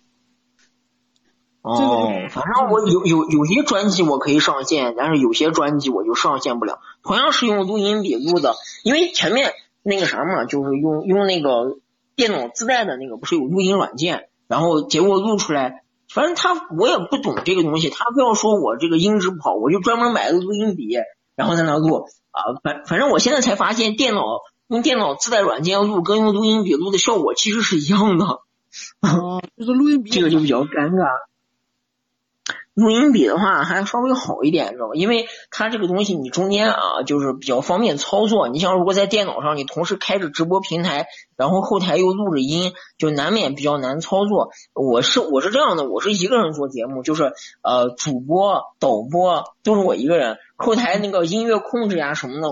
哦，反正我有有有些专辑我可以上线，但是有些专辑我就上线不了。同样是用录音笔录的，因为前面那个啥嘛，就是用用那个电脑自带的那个，不是有录音软件，然后结果录出来，反正他我也不懂这个东西，他非要说我这个音质不好，我就专门买了录音笔，然后在那录啊，反反正我现在才发现，电脑用电脑自带软件录跟用录音笔录的效果其实是一样的。啊，就是录音笔 这个就比较尴尬。录音笔的话还稍微好一点，知道吧？因为它这个东西你中间啊，就是比较方便操作。你像如果在电脑上，你同时开着直播平台，然后后台又录着音，就难免比较难操作。我是我是这样的，我是一个人做节目，就是呃主播、导播都是我一个人，后台那个音乐控制呀什么的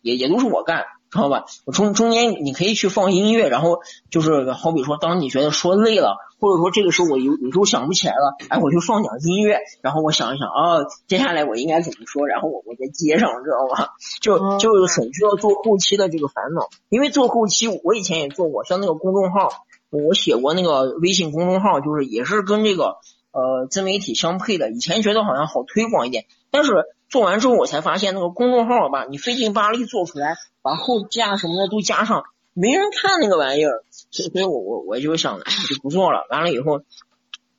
也也都是我干。知道吧？我中中间你可以去放音乐，然后就是好比说，当你觉得说累了，或者说这个时候我有有时候想不起来了，哎，我就放点音乐，然后我想一想啊，接下来我应该怎么说，然后我我再接上，知道吗？就就省去了做后期的这个烦恼。因为做后期，我以前也做过，像那个公众号，我写过那个微信公众号，就是也是跟这个呃自媒体相配的。以前觉得好像好推广一点，但是做完之后我才发现，那个公众号吧，你费劲巴力做出来。把后加什么的都加上，没人看那个玩意儿，所以我我我就想，就不做了。完了以后，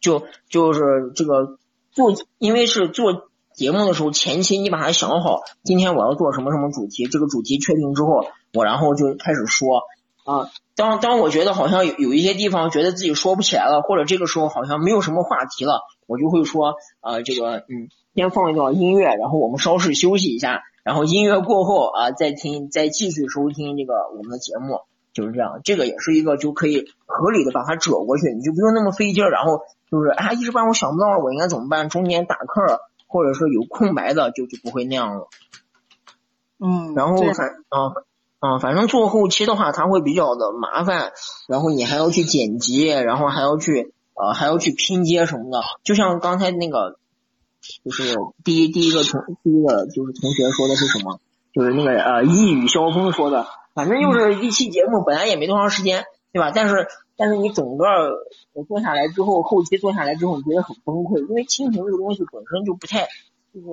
就就是这个做，因为是做节目的时候，前期你把它想好，今天我要做什么什么主题，这个主题确定之后，我然后就开始说啊。当当我觉得好像有有一些地方觉得自己说不起来了，或者这个时候好像没有什么话题了，我就会说啊，这个嗯，先放一段音乐，然后我们稍事休息一下。然后音乐过后啊，再听，再继续收听这个我们的节目，就是这样。这个也是一个就可以合理的把它折过去，你就不用那么费劲儿。然后就是啊，一时半会想不到我应该怎么办，中间打课或者是有空白的，就就不会那样了。嗯。然后反啊啊，反正做后期的话，它会比较的麻烦，然后你还要去剪辑，然后还要去呃还要去拼接什么的，就像刚才那个。就是第一第一个同第一个就是同学说的是什么？就是那个呃一语萧风说的，反正就是一期节目本来也没多长时间，对吧？但是但是你整个我做下来之后，后期做下来之后，你觉得很崩溃，因为亲情这个东西本身就不太就是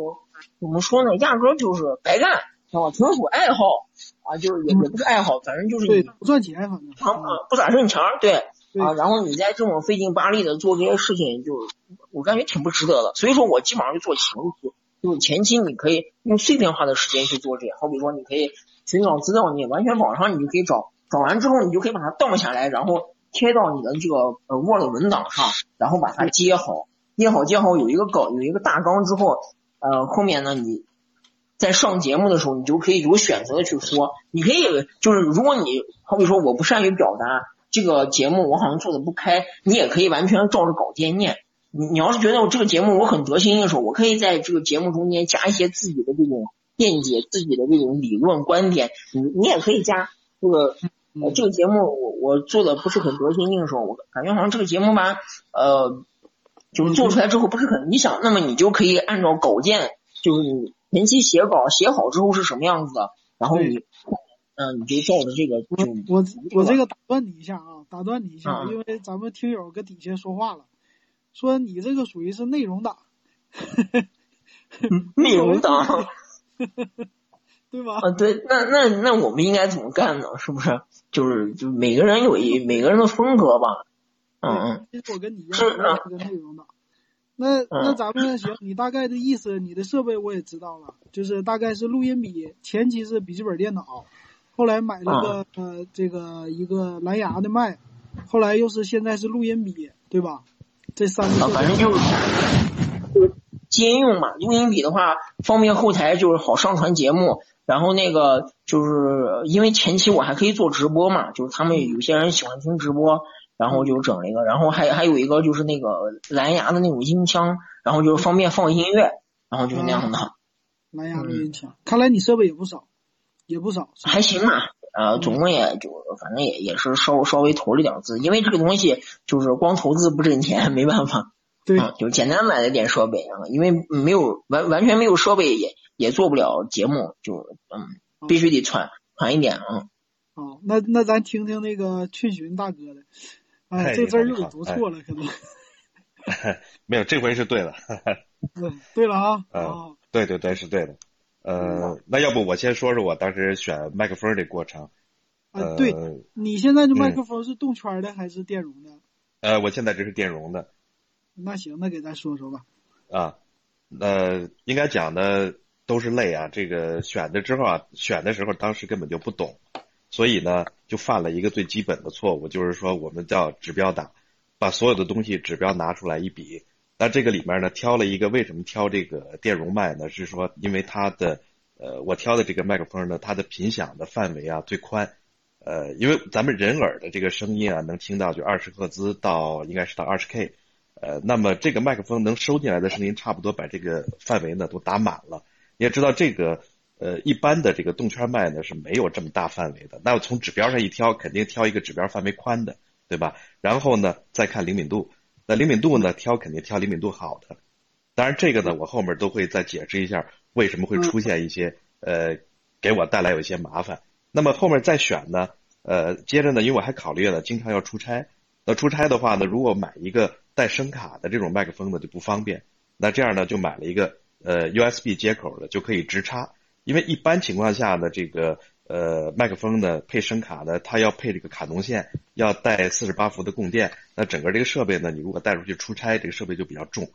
怎么说呢？压根就是白干，知道吧？纯属爱好啊，就是也也不是爱好，反正就是对不赚钱，反正啊不咋挣钱，对。啊，然后你在这种费劲巴力的做这些事情，就我感觉挺不值得的。所以说我基本上就做前期，就是前期你可以用碎片化的时间去做这些。好比说，你可以寻找资料，你完全网上你就可以找，找完之后你就可以把它倒下来，然后贴到你的这个呃 Word 文档上，然后把它接好，接好接好有一个稿，有一个大纲之后，呃后面呢你在上节目的时候，你就可以有选择的去说。你可以就是如果你好比说我不善于表达。这个节目我好像做的不开，你也可以完全照着稿件念。你你要是觉得我这个节目我很得心应手，我可以在这个节目中间加一些自己的这种见解、自己的这种理论观点。你你也可以加这个呃这个节目我我做的不是很得心应手，我感觉好像这个节目吧呃就是做出来之后不是很理想。那么你就可以按照稿件，就是你前期写稿写好之后是什么样子的，然后你。嗯，你就照着这个。我我我这个打断你一下啊，打断你一下，因为咱们听友搁底下说话了，说你这个属于是内容党，内容党，对吧？啊，对，那那那我们应该怎么干呢？是不是？就是就每个人有一每个人的风格吧。嗯嗯。其实我跟你一样，是个内容党。那那咱们行，你大概的意思，你的设备我也知道了，就是大概是录音笔，前期是笔记本电脑。后来买了个呃，这个一个蓝牙的麦，后来又是现在是录音笔，对吧？这三个反正就是兼用嘛。录音笔的话方便后台就是好上传节目，然后那个就是因为前期我还可以做直播嘛，就是他们有些人喜欢听直播，然后就整了一个，然后还还有一个就是那个蓝牙的那种音箱，然后就是方便放音乐，然后就是那样的。蓝牙录音枪，看来你设备也不少。也不少，还行吧，呃，总共也就反正也也是稍稍微投了点资，因为这个东西就是光投资不挣钱，没办法，对，就简单买了点设备啊，因为没有完完全没有设备也也做不了节目，就嗯，必须得传传一点啊。哦，那那咱听听那个去寻大哥的，哎，这字儿又给读错了，可能。没有，这回是对的。嗯，对了啊，嗯啊，对对对，是对的。呃，那要不我先说说我当时选麦克风的过程。啊，呃对，你现在这麦克风是动圈的还是电容的？呃，我现在这是电容的那行，那给咱说说吧。啊。呃，应该讲的都是累啊。这个选的之后啊，选的时候当时根本就不懂，所以呢，就犯了一个最基本的错误，就是说我们叫指标党，把所有的东西指标拿出来一比。那这个里面呢，挑了一个，为什么挑这个电容麦呢？是说因为它的，呃，我挑的这个麦克风呢，它的频响的范围啊最宽，呃，因为咱们人耳的这个声音啊，能听到就二十赫兹到应该是到二十 K，呃，那么这个麦克风能收进来的声音差不多把这个范围呢都打满了。你也知道这个，呃，一般的这个动圈麦呢是没有这么大范围的。那我从指标上一挑，肯定挑一个指标范围宽的，对吧？然后呢，再看灵敏度。那灵敏度呢，挑肯定挑灵敏度好的。当然，这个呢，我后面都会再解释一下为什么会出现一些呃，给我带来有一些麻烦。那么后面再选呢，呃，接着呢，因为我还考虑了经常要出差，那出差的话呢，如果买一个带声卡的这种麦克风呢就不方便。那这样呢，就买了一个呃 USB 接口的，就可以直插。因为一般情况下呢，这个呃麦克风呢配声卡呢，它要配这个卡农线，要带四十八伏的供电。那整个这个设备呢，你如果带出去出差，这个设备就比较重。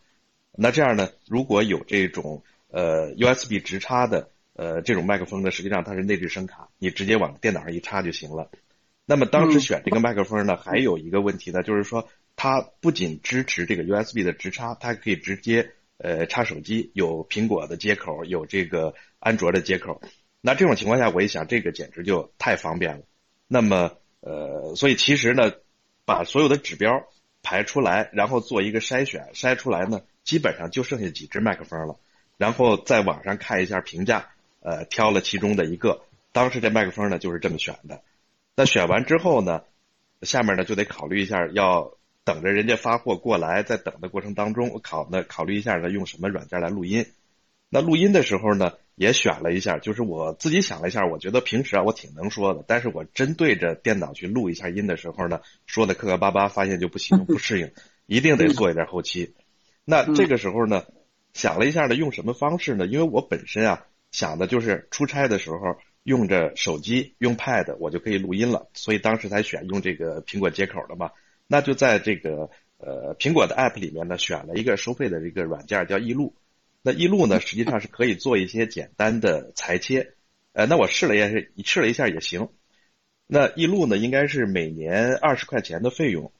那这样呢，如果有这种呃 USB 直插的呃这种麦克风呢，实际上它是内置声卡，你直接往电脑上一插就行了。那么当时选这个麦克风呢，还有一个问题呢，就是说它不仅支持这个 USB 的直插，它可以直接呃插手机，有苹果的接口，有这个安卓的接口。那这种情况下，我一想，这个简直就太方便了。那么呃，所以其实呢，把所有的指标排出来，然后做一个筛选，筛出来呢，基本上就剩下几支麦克风了。然后在网上看一下评价，呃，挑了其中的一个。当时这麦克风呢就是这么选的。那选完之后呢，下面呢就得考虑一下，要等着人家发货过来，在等的过程当中，考呢考虑一下呢用什么软件来录音。那录音的时候呢，也选了一下，就是我自己想了一下，我觉得平时啊我挺能说的，但是我针对着电脑去录一下音的时候呢，说的磕磕巴巴，发现就不行，不适应，一定得做一点后期。那这个时候呢，想了一下呢，用什么方式呢？因为我本身啊想的就是出差的时候用着手机用 Pad 我就可以录音了，所以当时才选用这个苹果接口的嘛。那就在这个呃苹果的 App 里面呢，选了一个收费的这个软件叫易录。那易路呢，实际上是可以做一些简单的裁切，呃，那我试了一下，试了一下也行。那易路呢，应该是每年二十块钱的费用，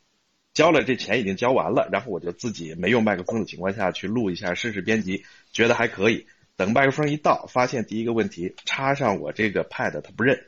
交了这钱已经交完了，然后我就自己没用麦克风的情况下去录一下，试试编辑，觉得还可以。等麦克风一到，发现第一个问题，插上我这个 Pad 它不认，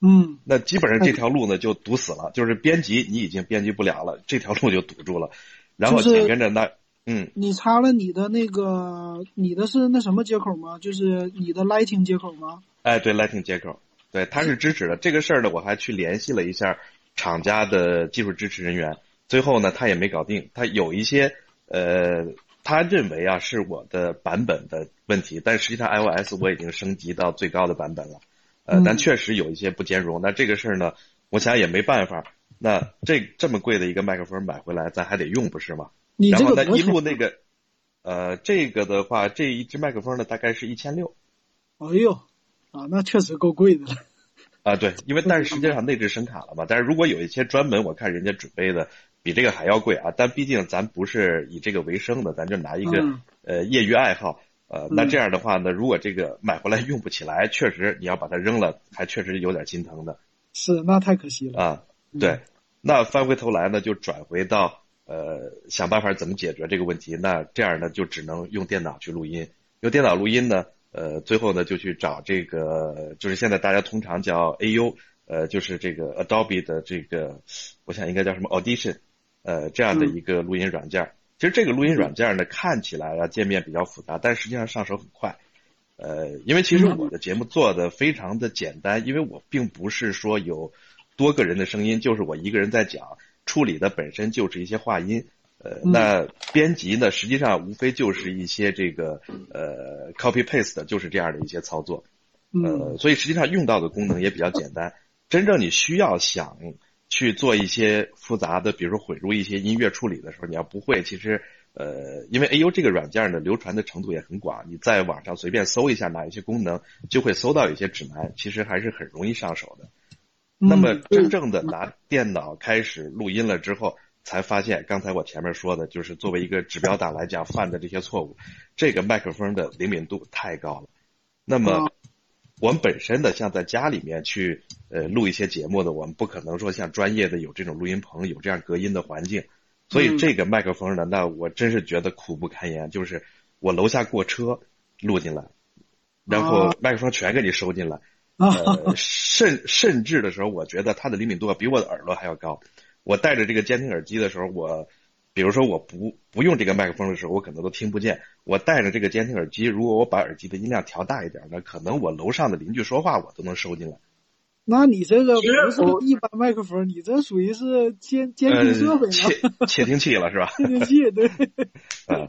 嗯，那基本上这条路呢就堵死了，就是编辑你已经编辑不了了，这条路就堵住了。然后紧跟着那。嗯，你插了你的那个，你的是那什么接口吗？就是你的 Lightning 接口吗？哎，对，Lightning 接口，对，它是支持的。这个事儿呢，我还去联系了一下厂家的技术支持人员，最后呢，他也没搞定。他有一些呃，他认为啊是我的版本的问题，但实际上 iOS 我已经升级到最高的版本了，呃，但确实有一些不兼容。那这个事儿呢，我想也没办法。那这这么贵的一个麦克风买回来，咱还得用，不是吗？然后呢，一路那个，呃，这个的话，这一支麦克风呢，大概是一千六。哎呦，啊，那确实够贵的了。啊，对，因为但是实际上内置声卡了嘛。但是如果有一些专门，我看人家准备的比这个还要贵啊。但毕竟咱不是以这个为生的，咱就拿一个、嗯、呃业余爱好。呃，那这样的话呢，如果这个买回来用不起来，确实你要把它扔了，还确实有点心疼的。是，那太可惜了啊。对，那翻回头来呢，就转回到。呃，想办法怎么解决这个问题？那这样呢，就只能用电脑去录音。用电脑录音呢，呃，最后呢就去找这个，就是现在大家通常叫 AU，呃，就是这个 Adobe 的这个，我想应该叫什么 Audition，呃，这样的一个录音软件。其实这个录音软件呢，看起来啊界面比较复杂，但实际上上手很快。呃，因为其实我的节目做的非常的简单，因为我并不是说有多个人的声音，就是我一个人在讲。处理的本身就是一些话音，呃，那编辑呢，实际上无非就是一些这个呃 copy paste，就是这样的一些操作，呃，所以实际上用到的功能也比较简单。真正你需要想去做一些复杂的，比如说混入一些音乐处理的时候，你要不会，其实呃，因为 AU 这个软件呢，流传的程度也很广，你在网上随便搜一下哪一些功能，就会搜到一些指南，其实还是很容易上手的。那么嗯真正的拿电脑开始录音了之后，才发现刚才我前面说的，就是作为一个指标党来讲犯的这些错误，这个麦克风的灵敏度太高了。那么啊我们本身的像在家里面去呃录一些节目的，我们不可能说像专业的有这种录音棚有这样隔音的环境，所以嗯这个麦克风呢，那我真是觉得苦不堪言。就是我楼下过车录进来，然后啊麦克风全给你收进来，啊，呃，甚甚至的时候，我觉得它的灵敏度比我的耳朵还要高。我戴着这个监听耳机的时候，我比如说我不不用这个麦克风的时候，我可能都听不见。我戴着这个监听耳机，如果我把耳机的音量调大一点，那可能我楼上的邻居说话我都能收进来。那你这个其实不是我一般麦克风，你这属于是监监呃听设备，了，窃窃听器了是吧？窃听器，对，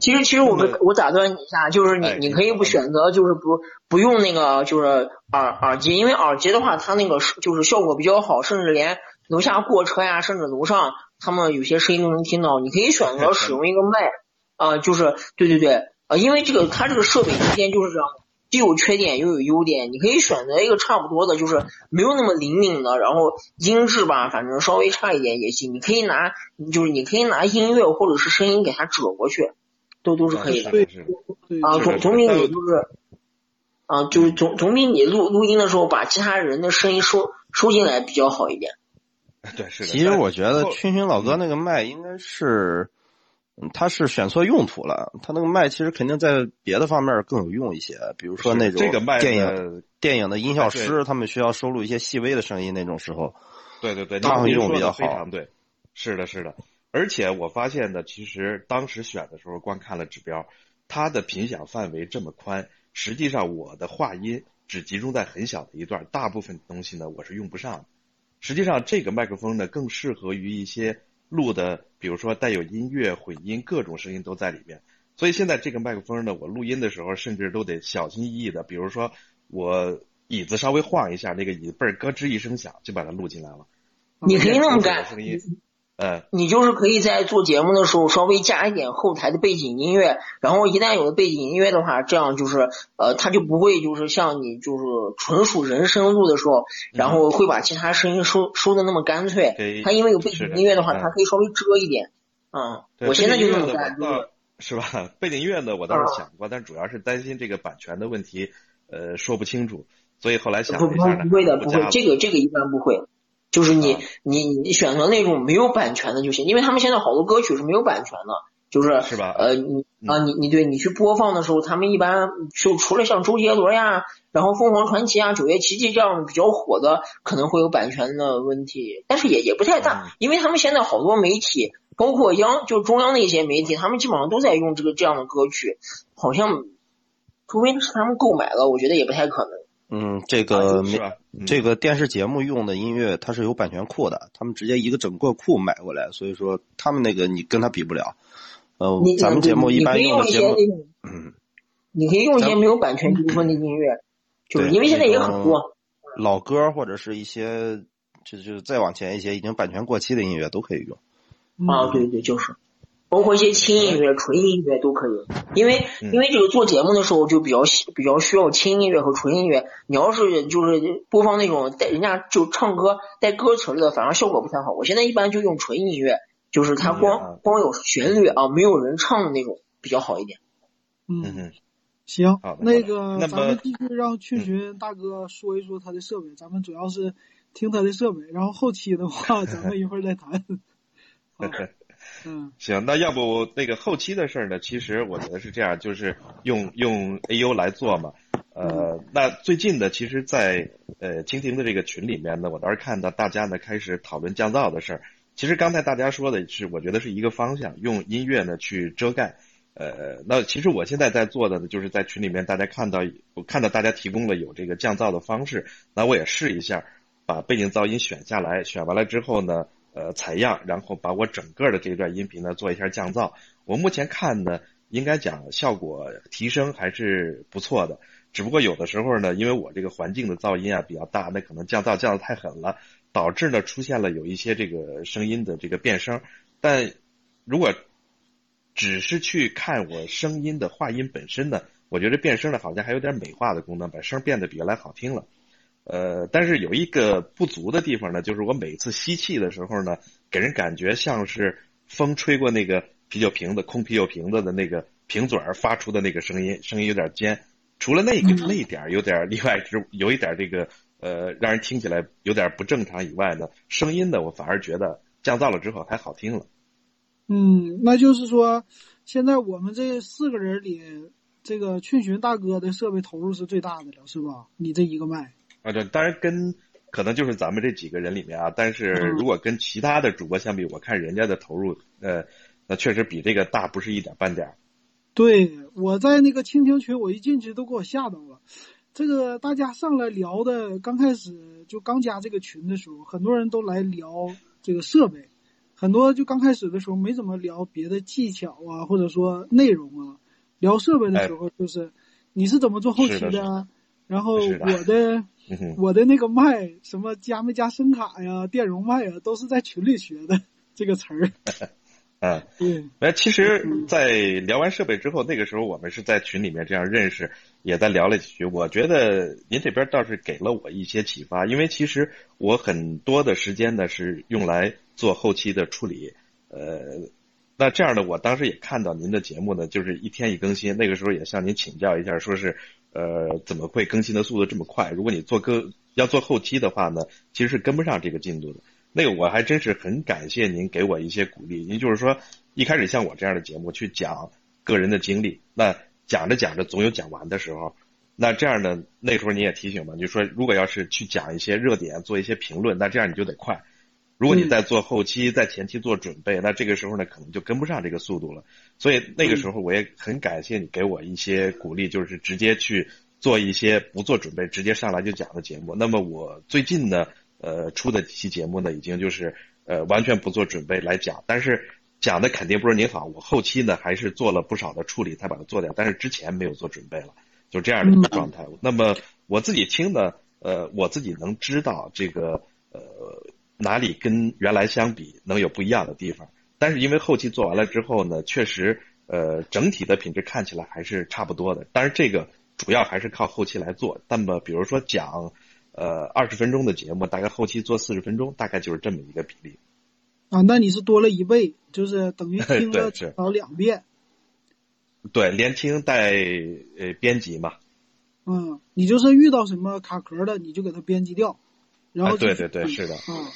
其实其实我们我打断你一下，就是你哎你可以不选择，就是不不用那个就是耳耳机，因为耳机的话，它那个是就是效果比较好，甚至连楼下过车呀，甚至楼上他们有些声音都能听到。你可以选择 使用一个麦，啊、就是对对对，啊、因为这个它这个设备之间就是这样，既有缺点又有优点，你可以选择一个差不多的，就是没有那么灵敏的，然后音质吧，反正稍微差一点也行。你可以拿，就是你可以拿音乐或者是声音给它折过去，都都是可以的。啊，总总比你就是，啊，就是总总比你录录音的时候把其他人的声音收收进来比较好一点。对是的。其实我觉得后群群老哥那个麦应该是，嗯他是选错用途了。他那个麦其实肯定在别的方面更有用一些，比如说那种这个麦电影呢电影的音效哎师，他们需要收录一些细微的声音，那种时候，对对对，他会用比较好非常对，是的，是的。而且我发现呢，其实当时选的时候光看了指标，它的频响范围这么宽，实际上我的话音只集中在很小的一段，大部分东西呢我是用不上的。实际上，这个麦克风呢更适合于一些录的，比如说带有音乐、混音，各种声音都在里面。所以现在这个麦克风呢，我录音的时候甚至都得小心翼翼的，比如说我椅子稍微晃一下，那个椅子背儿咯吱一声响，就把它录进来了。你可以那么有干，声音，呃，你就是可以在做节目的时候稍微加一点后台的背景音乐，然后一旦有了背景音乐的话，这样就是呃，它就不会就是像你就是纯属人声录的时候，然后会把其他声音收收的那么干脆给。它因为有背景音乐的话，它可以稍微遮一点。嗯，我现在就背景音乐这么干，是吧？背景音乐呢，我倒是想过，但主要是担心这个版权的问题，呃，说不清楚，所以后来想不不了一下呢，不会的，不会，这个这个一般不会。就是你、啊你你选择那种没有版权的就行，因为他们现在好多歌曲是没有版权的，就是是吧呃，你啊你你对你去播放的时候，他们一般就除了像周杰伦呀，然后凤凰传奇啊、九月奇迹这样比较火的，可能会有版权的问题，但是也也不太大，嗯因为他们现在好多媒体，包括央就中央的一些媒体，他们基本上都在用这个这样的歌曲，好像除非是他们购买了，我觉得也不太可能。嗯，这个这个电视节目用的音乐，它是有版权库的，他们直接一个整个库买过来，所以说他们那个你跟他比不了。呃，咱们节目一般用节目，嗯，你可以用一些没有版权纠纷的音乐，就是因为现在也很多。老歌或者是一些就就再往前一些已经版权过期的音乐都可以用。啊，对对，就是，包括一些轻音乐、纯音乐都可以，因为嗯因为这个做节目的时候就比较比较需要轻音乐和纯音乐。你要是就是播放那种带人家就唱歌带歌词的，反而效果不太好。我现在一般就用纯音乐，就是它光光有旋律啊，没有人唱的那种比较好一点。嗯，行，那个咱们继续让去群大哥说一说他的设备，咱们主要是听他的设备，然后后期的话 咱们一会儿再谈。好嗯行，那要不那个后期的事儿呢？其实我觉得是这样，就是用用 AU 来做嘛。呃，那最近呢，其实在，呃蜻蜓的这个群里面呢，我倒是看到大家呢开始讨论降噪的事儿。其实刚才大家说的是，我觉得是一个方向，用音乐呢去遮盖。呃，那其实我现在在做的呢，就是在群里面大家看到，我看到大家提供了有这个降噪的方式，那我也试一下，把背景噪音选下来，选完了之后呢，呃，采样，然后把我整个的这段音频呢做一下降噪。我目前看呢，应该讲效果提升还是不错的。只不过有的时候呢，因为我这个环境的噪音啊比较大，那可能降噪降的太狠了，导致呢出现了有一些这个声音的这个变声。但如果只是去看我声音的话音本身呢，我觉得变声呢好像还有点美化的功能，把声变得比原来好听了。呃，但是有一个不足的地方呢，就是我每次吸气的时候呢，给人感觉像是风吹过那个啤酒瓶子、空啤酒瓶子的那个瓶嘴儿发出的那个声音，声音有点尖。除了那个那一点有点例外之，有一点这个呃让人听起来有点不正常以外呢，声音呢我反而觉得降噪了之后还好听了。嗯，那就是说，现在我们这四个人里，这个群寻大哥的设备投入是最大的了，是吧？你这一个麦。啊，对，当然跟可能就是咱们这几个人里面啊，但是如果跟其他的主播相比，我看人家的投入，呃，那确实比这个大不是一点半点。对，我在那个蜻蜓群，我一进去都给我吓到了。这个大家上来聊的，刚开始就刚加这个群的时候，很多人都来聊这个设备，很多就刚开始的时候没怎么聊别的技巧啊，或者说内容啊，聊设备的时候就是你是怎么做后期的，然后我的。我的那个麦什么加没加声卡呀，电容麦呀，都是在群里学的这个词儿。嗯，对。那其实，在聊完设备之后，那个时候我们是在群里面这样认识，也在聊了几句。我觉得您这边倒是给了我一些启发，因为其实我很多的时间呢是用来做后期的处理。呃，那这样的，我当时也看到您的节目呢，就是一天一更新。那个时候也向您请教一下，说是。呃，怎么会更新的速度这么快？如果你做更要做后期的话呢，其实是跟不上这个进度的。那个我还真是很感谢您给我一些鼓励。您就是说，一开始像我这样的节目去讲个人的经历，那讲着讲着总有讲完的时候。那这样的那时候你也提醒嘛，就说如果要是去讲一些热点，做一些评论，那这样你就得快。如果你在做后期，在前期做准备，那这个时候呢，可能就跟不上这个速度了。所以那个时候我也很感谢你给我一些鼓励，就是直接去做一些不做准备，直接上来就讲的节目。那么我最近呢，呃，出的几期节目呢，已经就是呃完全不做准备来讲，但是讲的肯定不是您好。我后期呢还是做了不少的处理才把它做掉，但是之前没有做准备了，就这样的一个状态。那么我自己听呢，呃，我自己能知道这个呃。哪里跟原来相比能有不一样的地方？但是因为后期做完了之后呢，确实，呃，整体的品质看起来还是差不多的。但是这个主要还是靠后期来做。那么比如说讲，呃，二十分钟的节目，大概后期做四十分钟，大概就是这么一个比例。啊，那你是多了一倍，就是等于 听了至少两遍。对，连听带呃编辑嘛。嗯，你就是遇到什么卡壳的，你就给它编辑掉，然后对对对，是的。嗯。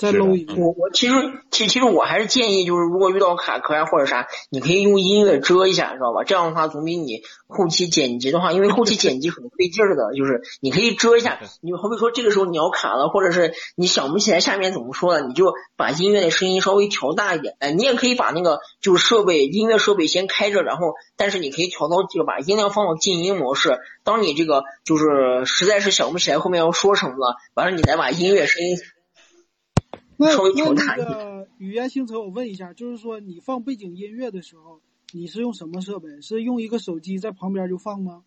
再搂一个。我我其实其其实我还是建议，就是如果遇到卡壳呀或者啥，你可以用音乐遮一下，知道吧？这样的话总比你后期剪辑的话，因为后期剪辑很费劲儿的，就是你可以遮一下。你好比说这个时候你要卡了，或者是你想不起来下面怎么说了，你就把音乐的声音稍微调大一点。哎，你也可以把那个就是设备音乐设备先开着，然后但是你可以调到就把音量放到静音模式。当你这个就是实在是想不起来后面要说什么了，完了你再把音乐声音。那那那个语言星辰，我问一下，就是说你放背景音乐的时候，你是用什么设备？是用一个手机在旁边就放吗？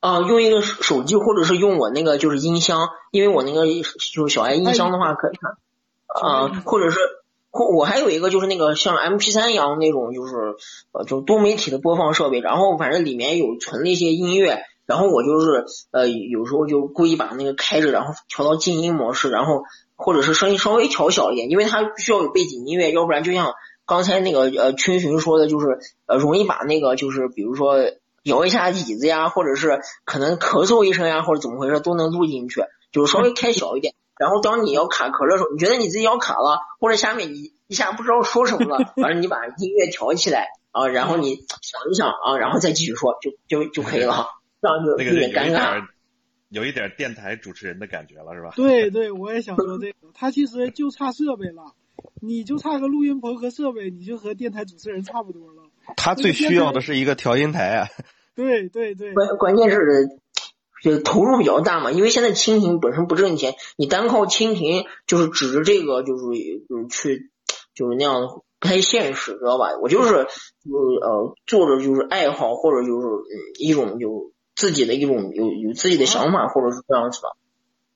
啊，用一个手机，或者是用我那个就是音箱，因为我那个就是小爱音箱的话可以看。啊，或者是或我还有一个就是那个像 M P 三一样那种，就是呃，就多媒体的播放设备，然后反正里面有存了一些音乐，然后我就是呃有时候就故意把那个开着，然后调到静音模式，然后。或者是声音稍微调小一点，因为它需要有背景音乐，要不然就像刚才那个呃群群说的，就是呃容易把那个就是比如说摇一下椅子呀，或者是可能咳嗽一声呀，或者怎么回事都能录进去，就是稍微开小一点。然后当你要卡壳的时候，你觉得你自己要卡了，或者下面你一下不知道说什么了，反正你把音乐调起来啊，然后你想一想啊，然后再继续说，就就就可以了，这样就有点尴尬。有一点电台主持人的感觉了，是吧？对对，我也想说这个。他其实就差设备了，你就差个录音棚和设备，你就和电台主持人差不多了。他最需要的是一个调音台啊。对对对。关关键是，就投入比较大嘛，因为现在蜻蜓本身不挣钱，你单靠蜻蜓就是指着这个就是就是去就是那样不太现实，知道吧？我就是就是呃做着就是爱好或者就是一种就。自己的一种有有自己的想法，或者是这样子的。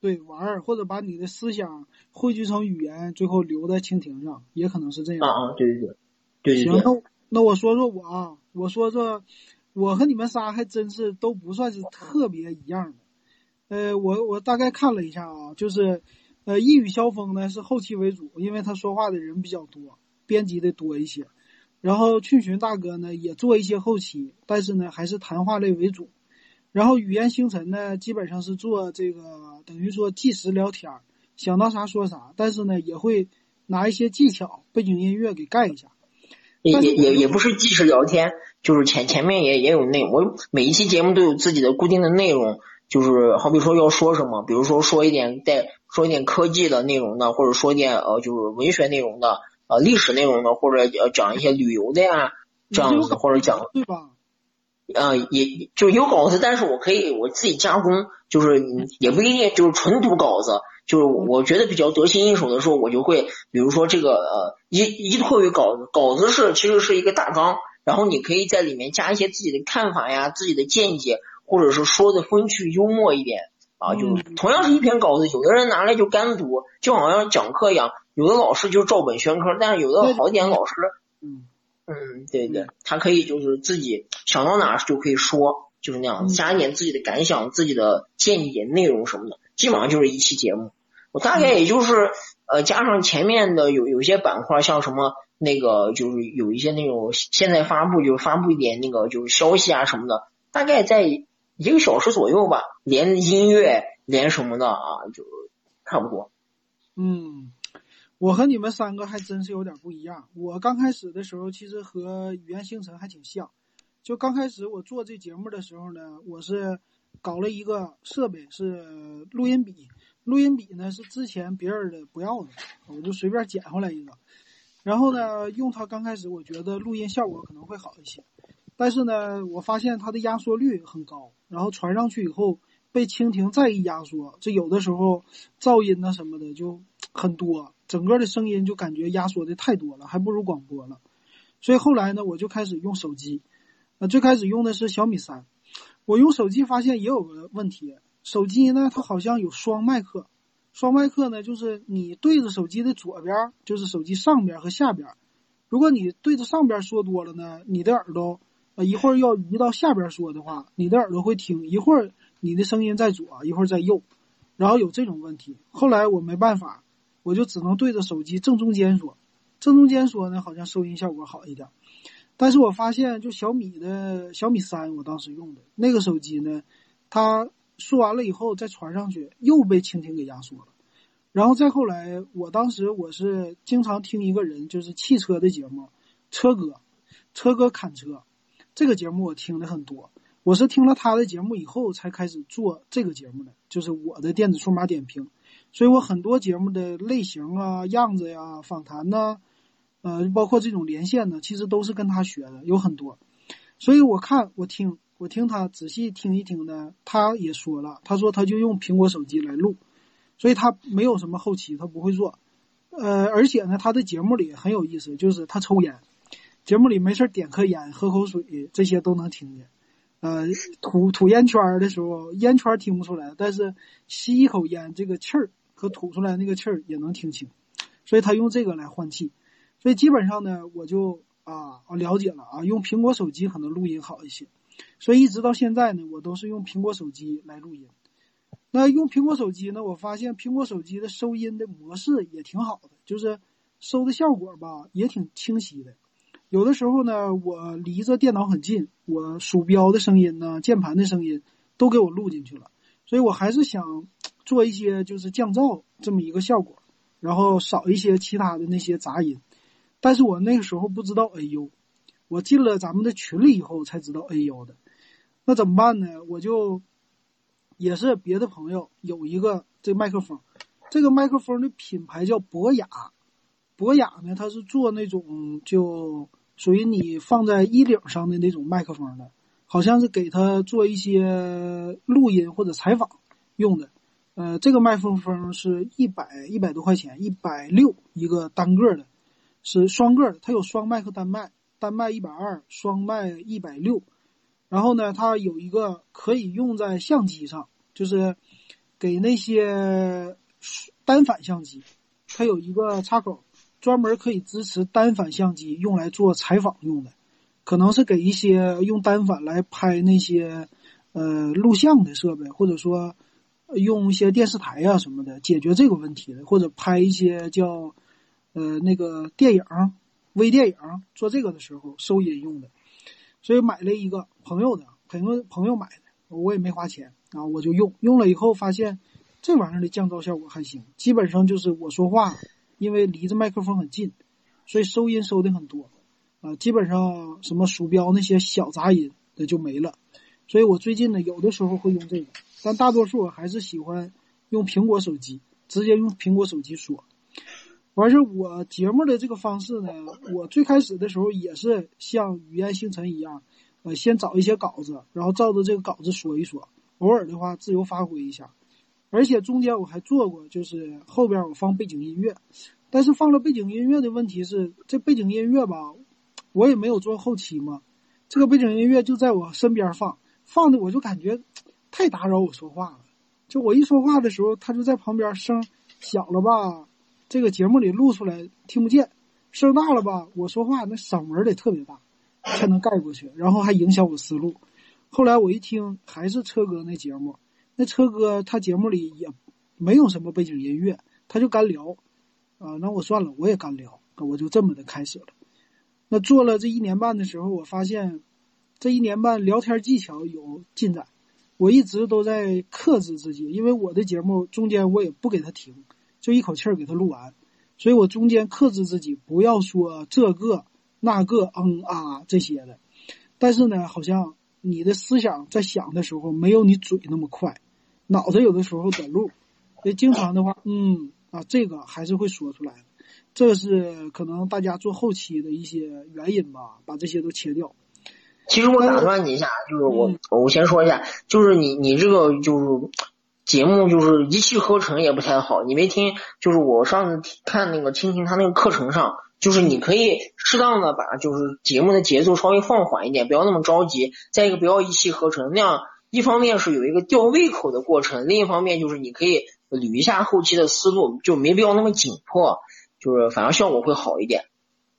对玩儿，或者把你的思想汇聚成语言，最后留在蜻蜓上，也可能是这样。啊啊，对对对，对对行，对。那那我说说我啊，我说说，我和你们仨还真是都不算是特别一样的。呃，我我大概看了一下啊，就是，呃，一语萧峰呢是后期为主，因为他说话的人比较多，编辑的多一些。然后去寻大哥呢也做一些后期，但是呢还是谈话类为主。然后语言星辰呢基本上是做这个等于说即时聊天儿，想到啥说啥，但是呢也会拿一些技巧、背景音乐给盖一下。也也也也不是即时聊天，就是前前面也也有内容。我每一期节目都有自己的固定的内容，就是好比说要说什么，比如说说一点带说一点科技的内容的，或者说一点呃就是文学内容的，呃历史内容的，或者呃讲一些旅游的呀，这样子或者讲对吧？呃，也就有稿子，但是我可以我自己加工，就是嗯也不一定就是纯读稿子，就是我觉得比较得心应手的时候，我就会，比如说这个呃依依托于稿子，稿子是其实是一个大纲，然后你可以在里面加一些自己的看法呀、自己的见解，或者是说的风趣幽默一点啊，就嗯同样是一篇稿子，有的人拿来就干读，就好像讲课一样，有的老师就照本宣科，但是有的好一点老师。嗯嗯，对对，他可以就是自己想到哪儿就可以说，就是那样，嗯加一点自己的感想、自己的见解、内容什么的，基本上就是一期节目。我大概也就是呃加上前面的有有一些板块，像什么那个就是有一些那种现在发布就是发布一点那个就是消息啊什么的，大概在一个小时左右吧，连音乐连什么的啊，就差不多。嗯，我和你们三个还真是有点不一样。我刚开始的时候，其实和语言星辰还挺像。就刚开始我做这节目的时候呢，我是搞了一个设备，是录音笔。录音笔呢是之前别人的不要的，我就随便捡回来一个。然后呢，用它刚开始我觉得录音效果可能会好一些，但是呢，我发现它的压缩率很高，然后传上去以后被蜻蜓再一压缩，这有的时候噪音呐什么的就很多，整个的声音就感觉压缩的太多了，还不如广播了。所以后来呢，我就开始用手机，呃，最开始用的是小米三，我用手机发现也有个问题，手机呢它好像有双麦克，双麦克呢就是你对着手机的左边，就是手机上边和下边，如果你对着上边说多了呢，你的耳朵呃一会儿要移到下边说的话，你的耳朵会听，一会儿你的声音在左，一会儿在右，然后有这种问题。后来我没办法，我就只能对着手机正中间说，正中间说呢，好像收音效果好一点。但是我发现，就小米的小米三，我当时用的那个手机呢，它说完了以后再传上去，又被蜻蜓给压缩了。然后再后来，我当时我是经常听一个人，就是汽车的节目，车哥，车哥侃车，这个节目我听的很多。我是听了他的节目以后才开始做这个节目的，就是我的电子数码点评。所以我很多节目的类型啊、样子呀、访谈呐、呃，包括这种连线呢，其实都是跟他学的，有很多。所以我看我听我听他仔细听一听呢，他也说了，他说他就用苹果手机来录，所以他没有什么后期，他不会做。呃，而且呢，他的节目里很有意思，就是他抽烟，节目里没事点颗烟，喝口水，这些都能听见。呃，吐吐烟圈的时候，烟圈听不出来，但是吸一口烟，这个气儿和吐出来那个气儿也能听清，所以他用这个来换气。所以基本上呢，我就啊我了解了啊，用苹果手机可能录音好一些。所以一直到现在呢，我都是用苹果手机来录音。那用苹果手机呢，我发现苹果手机的收音的模式也挺好的，就是收的效果吧也挺清晰的。有的时候呢，我离着电脑很近，我鼠标的声音呢、键盘的声音都给我录进去了，所以我还是想做一些就是降噪这么一个效果，然后少一些其他的那些杂音。但是我那个时候不知道 AU，我进了咱们的群里以后才知道 AU 的，那怎么办呢？我就也是别的朋友有一个这麦克风，这个麦克风的品牌叫博雅，博雅呢它是做那种就属于你放在衣领上的那种麦克风的，好像是给他做一些录音或者采访用的。呃，这个麦克风是一百一百多块钱，一百六一个单个的，是双个的，它有双麦和单麦，单麦一百二，双麦一百六。然后呢，它有一个可以用在相机上，就是给那些单反相机，它有一个插口，专门可以支持单反相机用来做采访用的，可能是给一些用单反来拍那些呃录像的设备，或者说用一些电视台啊什么的解决这个问题的，或者拍一些叫呃那个电影、微电影做这个的时候收音用的，所以买了一个朋友的朋友朋友买的，我也没花钱啊，我就用用了以后发现。这玩意儿的降噪效果还行，基本上就是我说话，因为离着麦克风很近，所以收音收的很多，啊，基本上什么鼠标那些小杂音的就没了。所以我最近呢，有的时候会用这个，但大多数还是喜欢用苹果手机，直接用苹果手机说。完事儿我节目的这个方式呢，我最开始的时候也是像语言星辰一样，呃，先找一些稿子，然后照着这个稿子说一说，偶尔的话自由发挥一下。而且中间我还做过，就是后边我放背景音乐，但是放了背景音乐的问题是，这背景音乐吧，我也没有做后期嘛，这个背景音乐就在我身边放，放的我就感觉太打扰我说话了，就我一说话的时候，他就在旁边声小了吧，这个节目里录出来听不见；声大了吧，我说话那嗓门得特别大，才能盖过去，然后还影响我思路。后来我一听，还是车哥那节目。那车哥他节目里也没有什么背景音乐，他就干聊，啊，那我算了，我也干聊，我就这么的开始了。那做了这一年半的时候，我发现这一年半聊天技巧有进展。我一直都在克制自己，因为我的节目中间我也不给他停，就一口气儿给他录完，所以我中间克制自己不要说这个那个嗯啊这些的。但是呢，好像你的思想在想的时候没有你嘴那么快。脑子有的时候短路，也经常的话，嗯啊，这个还是会说出来的，这是可能大家做后期的一些原因吧，把这些都切掉。其实我打断你一下，就是我我先说一下，就是你你这个就是节目就是一气呵成也不太好，你没听？就是我上次看那个蜻蜓他那个课程上，就是你可以适当的把就是节目的节奏稍微放缓一点，不要那么着急，再一个不要一气呵成那样。一方面是有一个吊胃口的过程，另一方面就是你可以捋一下后期的思路，就没必要那么紧迫，就是反而效果会好一点。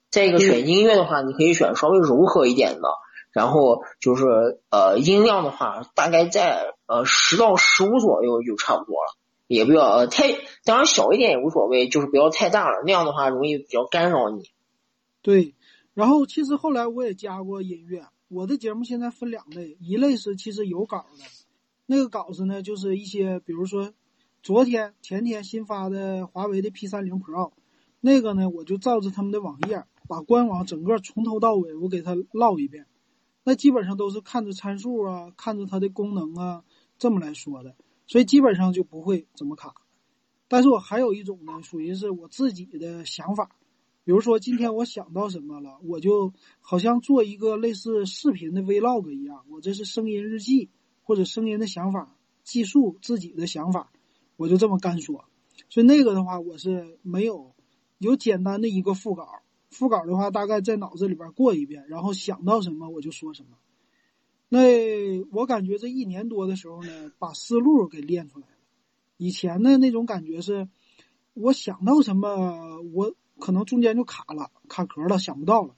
再一个选音乐的话，你可以选稍微柔和一点的，然后就是呃音量的话，大概在呃十到十五左右就差不多了，也不要呃太，当然小一点也无所谓，就是不要太大了，那样的话容易比较干扰你。对，然后其实后来我也加过音乐。我的节目现在分两类，一类是其实有稿的，那个稿子呢，就是一些比如说昨天、前天新发的华为的 P 三零 Pro，那个呢，我就照着他们的网页，把官网整个从头到尾我给他唠一遍，那基本上都是看着参数啊，看着它的功能啊，这么来说的，所以基本上就不会怎么卡。但是我还有一种呢，属于是我自己的想法。比如说，今天我想到什么了，我就好像做一个类似视频的 vlog 一样，我这是声音日记或者声音的想法，记述自己的想法，我就这么干说。所以那个的话，我是没有有简单的一个副稿，副稿的话大概在脑子里边过一遍，然后想到什么我就说什么。那我感觉这一年多的时候呢，把思路给练出来了。以前的那种感觉是，我想到什么我。可能中间就卡了，卡壳了，想不到了。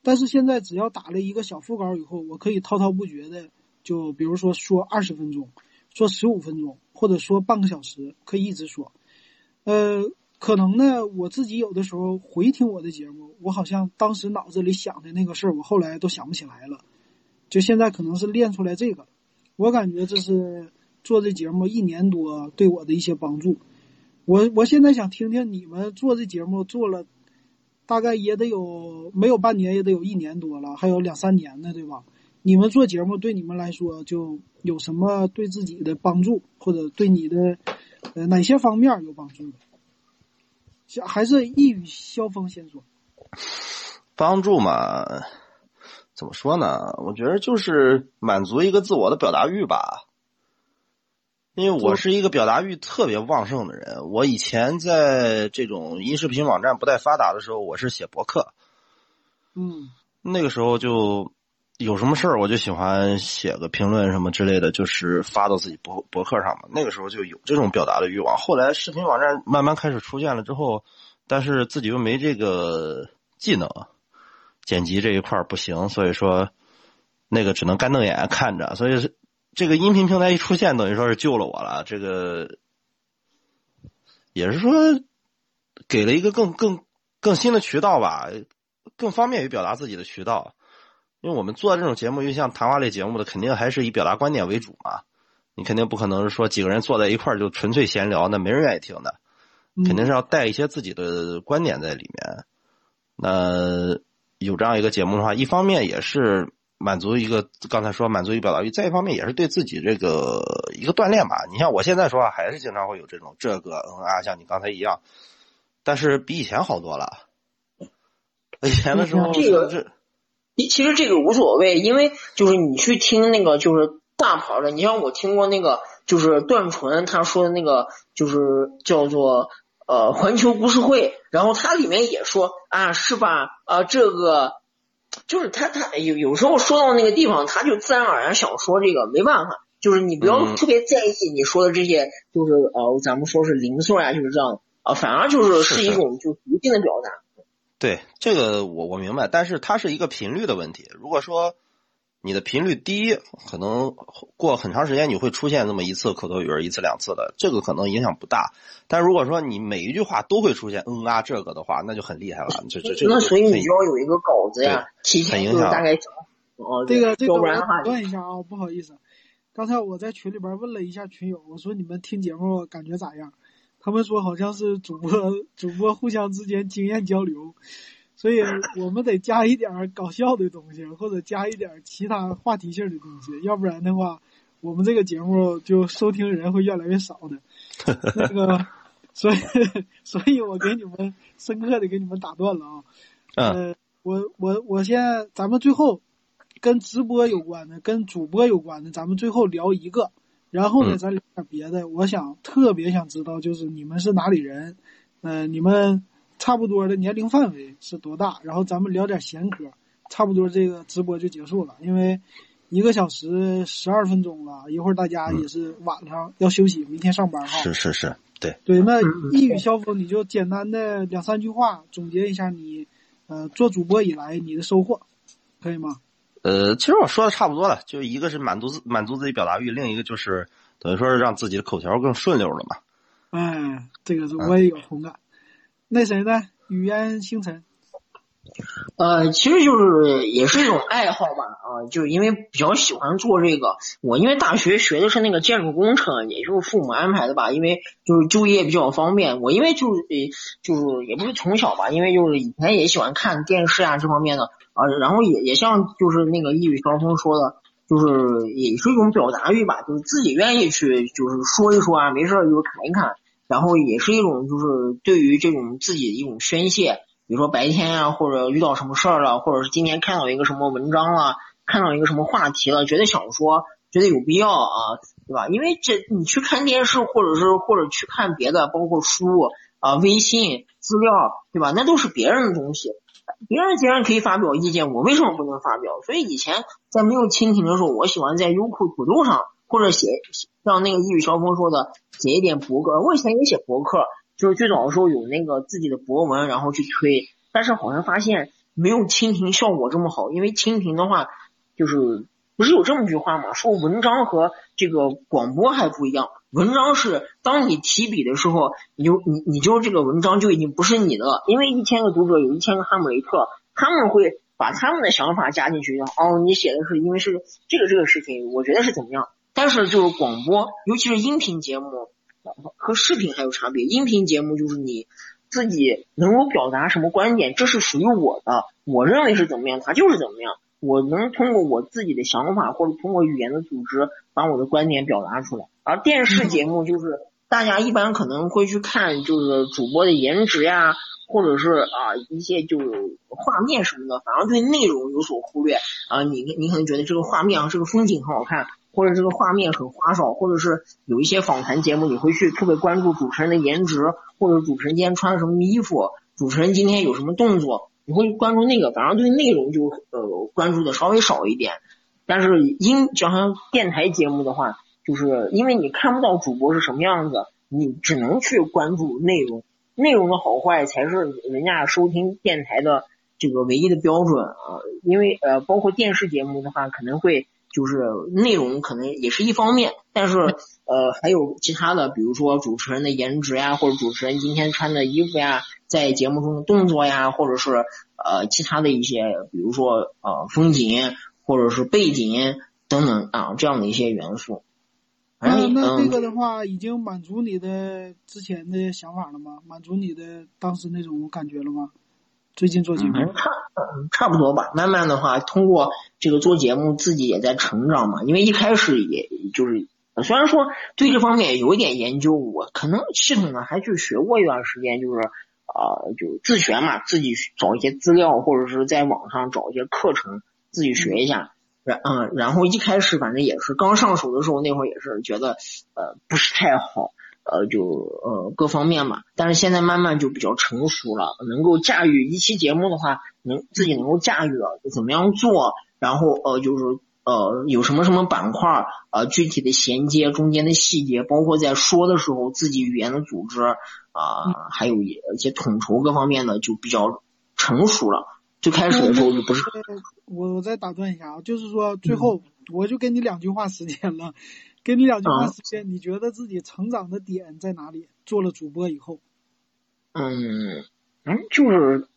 但是现在只要打了一个小副稿以后，我可以滔滔不绝的，就比如说说二十分钟，说十五分钟，或者说半个小时，可以一直说。呃，可能呢，我自己有的时候回听我的节目，我好像当时脑子里想的那个事儿，我后来都想不起来了。就现在可能是练出来这个，我感觉这是做这节目一年多对我的一些帮助。我我现在想听听你们做这节目做了，大概也得有没有半年也得有一年多了，还有两三年呢，对吧？你们做节目对你们来说就有什么对自己的帮助，或者对你的呃哪些方面有帮助？还是一语萧峰先说。帮助嘛，怎么说呢？我觉得就是满足一个自我的表达欲吧。因为我是一个表达欲特别旺盛的人，我以前在这种音视频网站不太发达的时候，我是写博客，嗯，那个时候就有什么事儿我就喜欢写个评论什么之类的，就是发到自己博博客上嘛。那个时候就有这种表达的欲望。后来视频网站慢慢开始出现了之后，但是自己又没这个技能，剪辑这一块不行，所以说那个只能干瞪眼看着。所以这个音频平台一出现，等于说是救了我了。这个也是说给了一个更更更新的渠道吧，更方便于表达自己的渠道。因为我们做这种节目，又像谈话类节目的，肯定还是以表达观点为主嘛。你肯定不可能是说几个人坐在一块儿就纯粹闲聊，那没人愿意听的。肯定是要带一些自己的观点在里面。那有这样一个节目的话，一方面也是满足一个刚才说满足于表达欲，再一方面也是对自己这个一个锻炼吧。你像我现在说话，还是经常会有这种这个嗯啊，像你刚才一样，但是比以前好多了。以前的时候这个。其实这个无所谓，因为就是你去听那个就是大牌的，你像我听过那个就是段纯他说的那个就是叫做呃环球故事会，然后他里面也说啊是吧啊这个就是他他有有时候说到那个地方，他就自然而然想说这个，没办法，就是你不要特别在意你说的这些，就是呃咱们说是零碎啊，就是这样啊，反而就是是一种就无尽的表达。对这个我我明白，但是它是一个频率的问题。如果说你的频率低，可能过很长时间你会出现那么一次口头语，一次两次的，这个可能影响不大。但如果说你每一句话都会出现嗯啊这个的话，那就很厉害了。这这这那所以你就要有一个稿子呀，提前就是大概哦，这个这个我打断一下啊，不好意思，刚才我在群里边问了一下群友，我说你们听节目感觉咋样？他们说好像是主播主播互相之间经验交流，所以我们得加一点搞笑的东西，或者加一点其他话题性的东西，要不然的话，我们这个节目就收听人会越来越少的。那个，所以，所以我给你们深刻的给你们打断了啊。呃，我我我先，咱们最后跟直播有关的，跟主播有关的，咱们最后聊一个。然后呢，咱聊点别的。我想特别想知道，就是你们是哪里人？呃，你们差不多的年龄范围是多大？然后咱们聊点闲嗑，差不多这个直播就结束了。因为一个小时十二分钟了，一会儿大家也是晚上要休息，明天上班哈。是是是，对对。那一语消风，你就简单的两三句话总结一下你呃做主播以来你的收获，可以吗？呃，其实我说的差不多了，就一个是满足自满足自己表达欲，另一个就是等于说是让自己的口条更顺溜了嘛。哎，这个是我也有同感。那谁呢？语言星辰。呃，其实就是也是一种爱好吧，啊，就因为比较喜欢做这个。我因为大学学的是那个建筑工程，也就是父母安排的吧，因为就是就业比较方便。我因为就是就是也不是从小吧，因为就是以前也喜欢看电视啊这方面的。啊，然后也也像就是那个一语双风说的，就是也是一种表达欲吧，就是自己愿意去就是说一说啊，没事就侃一侃，然后也是一种就是对于这种自己的一种宣泄，比如说白天啊，或者遇到什么事儿了，或者是今天看到一个什么文章了，看到一个什么话题了，觉得想说，觉得有必要啊，对吧？因为这你去看电视，或者是或者去看别的，包括书啊、微信资料，对吧？那都是别人的东西。别人既然可以发表意见，我为什么不能发表？所以以前在没有蜻蜓的时候，我喜欢在优酷、土豆上或者写，像那个一语消风说的，写一点博客。我以前也写博客，就是最早的时候有那个自己的博文，然后去推。但是好像发现没有蜻蜓效果这么好，因为蜻蜓的话，就是不是有这么句话吗？说文章和这个广播还不一样。文章是当你提笔的时候，你就你你就这个文章就已经不是你的了，因为一千个读者有一千个哈姆雷特，他们会把他们的想法加进去。哦，你写的是因为是这个这个事情，我觉得是怎么样？但是就是广播，尤其是音频节目和视频还有差别。音频节目就是你自己能够表达什么观点，这是属于我的，我认为是怎么样，它就是怎么样。我能通过我自己的想法，或者通过语言的组织，把我的观点表达出来。而电视节目就是大家一般可能会去看，就是主播的颜值呀，或者是啊一些就是画面什么的，反而对内容有所忽略啊。你你可能觉得这个画面啊，这个风景很好看，或者这个画面很花哨，或者是有一些访谈节目，你会去特别关注主持人的颜值，或者主持人今天穿了什么衣服，主持人今天有什么动作。你会关注那个，反而对内容就呃关注的稍微少一点。但是音就像电台节目的话，就是因为你看不到主播是什么样子，你只能去关注内容，内容的好坏才是人家收听电台的这个唯一的标准啊。因为呃，包括电视节目的话，可能会就是内容可能也是一方面，但是呃还有其他的，比如说主持人的颜值呀，或者主持人今天穿的衣服呀，在节目中的动作呀，或者是呃其他的一些，比如说呃风景。或者是背景等等啊，这样的一些元素。那那这个的话，已经满足你的之前的想法了吗？满足你的当时那种感觉了吗？最近做节目差差不多吧。慢慢的话，通过这个做节目，自己也在成长嘛。因为一开始也就是虽然说对这方面有一点研究，我可能系统的还去学过一段时间，就是啊，就自学嘛，自己找一些资料，或者是在网上找一些课程。自己学一下，然嗯，然后一开始反正也是刚上手的时候，那会儿也是觉得呃不是太好，呃就呃各方面嘛。但是现在慢慢就比较成熟了，能够驾驭一期节目的话，能自己能够驾驭了，怎么样做，然后呃就是呃有什么什么板块，呃具体的衔接中间的细节，包括在说的时候自己语言的组织啊，还有一些统筹各方面的就比较成熟了。最开始的时候就不是。我我再打断一下啊，就是说最后我就给你两句话时间了，给你两句话时间，你觉得自己成长的点在哪里？做了主播以后，嗯嗯，就是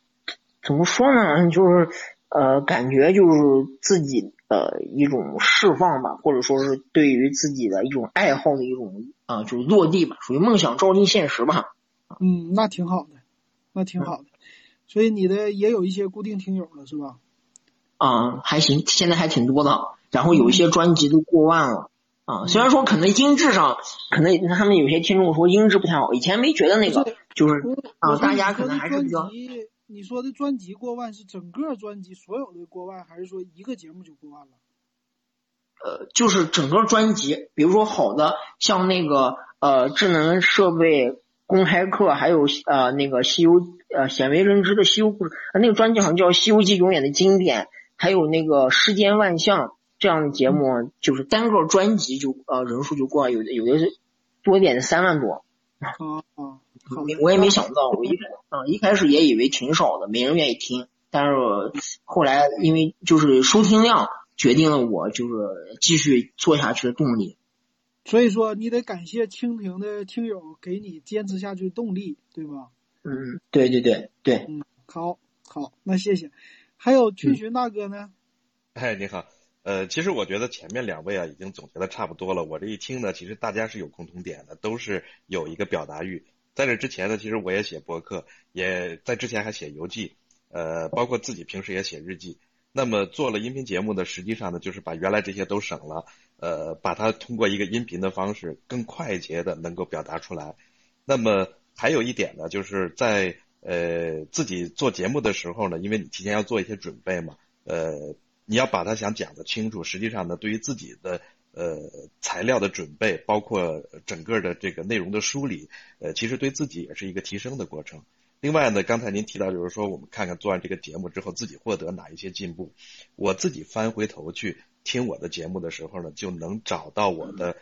怎么说呢？就是呃，感觉就是自己的一种释放吧，或者说是对于自己的一种爱好的一种啊，就是落地吧，属于梦想照进现实吧。嗯，那挺好的，那挺好的。所以你的也有一些固定听友了，是吧？啊，还行，现在还挺多的。然后有一些专辑都过万了啊。虽然说可能音质上，可能他们有些听众说音质不太好，以前没觉得那个就是啊，大家可能还是比较。你说的专辑过万是整个专辑所有的过万，还是说一个节目就过万了？呃，就是整个专辑，比如说好的，像那个呃智能设备。公开课还有呃那个西游呃鲜为人知的西游故事，那个专辑好像叫《西游记》永远的经典，还有那个世间万象这样的节目，就是单个专辑就呃人数就过有的有的是多一点的三万多。哦哦，我也没想到，我一啊一开始也以为挺少的，没人愿意听，但是后来因为就是收听量决定了我就是继续做下去的动力。所以说，你得感谢蜻蜓的听友给你坚持下去的动力，对吧？嗯，对对对对。嗯，好，好，那谢谢。还有群群大哥呢？哎，你好。呃，其实我觉得前面两位啊已经总结的差不多了。我这一听呢，其实大家是有共同点的，都是有一个表达欲。在这之前呢，其实我也写博客，也在之前还写游记，呃，包括自己平时也写日记。那么做了音频节目呢，实际上呢，就是把原来这些都省了。呃，把它通过一个音频的方式，更快捷的能够表达出来。那么还有一点呢，就是在呃自己做节目的时候呢，因为你提前要做一些准备嘛，呃，你要把它想讲的清楚。实际上呢，对于自己的呃材料的准备，包括整个的这个内容的梳理，呃，其实对自己也是一个提升的过程。另外呢，刚才您提到就是说，我们看看做完这个节目之后，自己获得哪一些进步。我自己翻回头去。听我的节目的时候呢，就能找到我的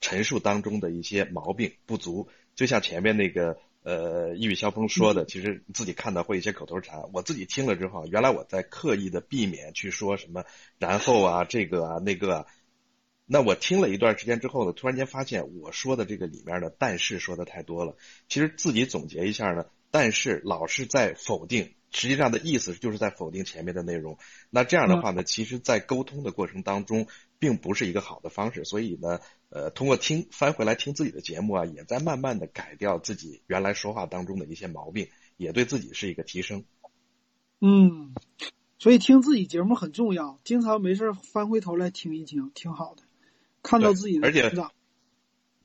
陈述当中的一些毛病不足。就像前面那个呃一语萧风说的，其实自己看到会一些口头禅，我自己听了之后，原来我在刻意的避免去说什么然后啊这个啊那个啊。那我听了一段时间之后呢，突然间发现我说的这个里面的但是说的太多了。其实自己总结一下呢，但是老是在否定。实际上的意思就是在否定前面的内容，那这样的话呢，其实，在沟通的过程当中，并不是一个好的方式。所以呢，呃，通过听翻回来听自己的节目啊，也在慢慢的改掉自己原来说话当中的一些毛病，也对自己是一个提升。嗯，所以听自己节目很重要，经常没事翻回头来听一听，挺好的，看到自己的成长。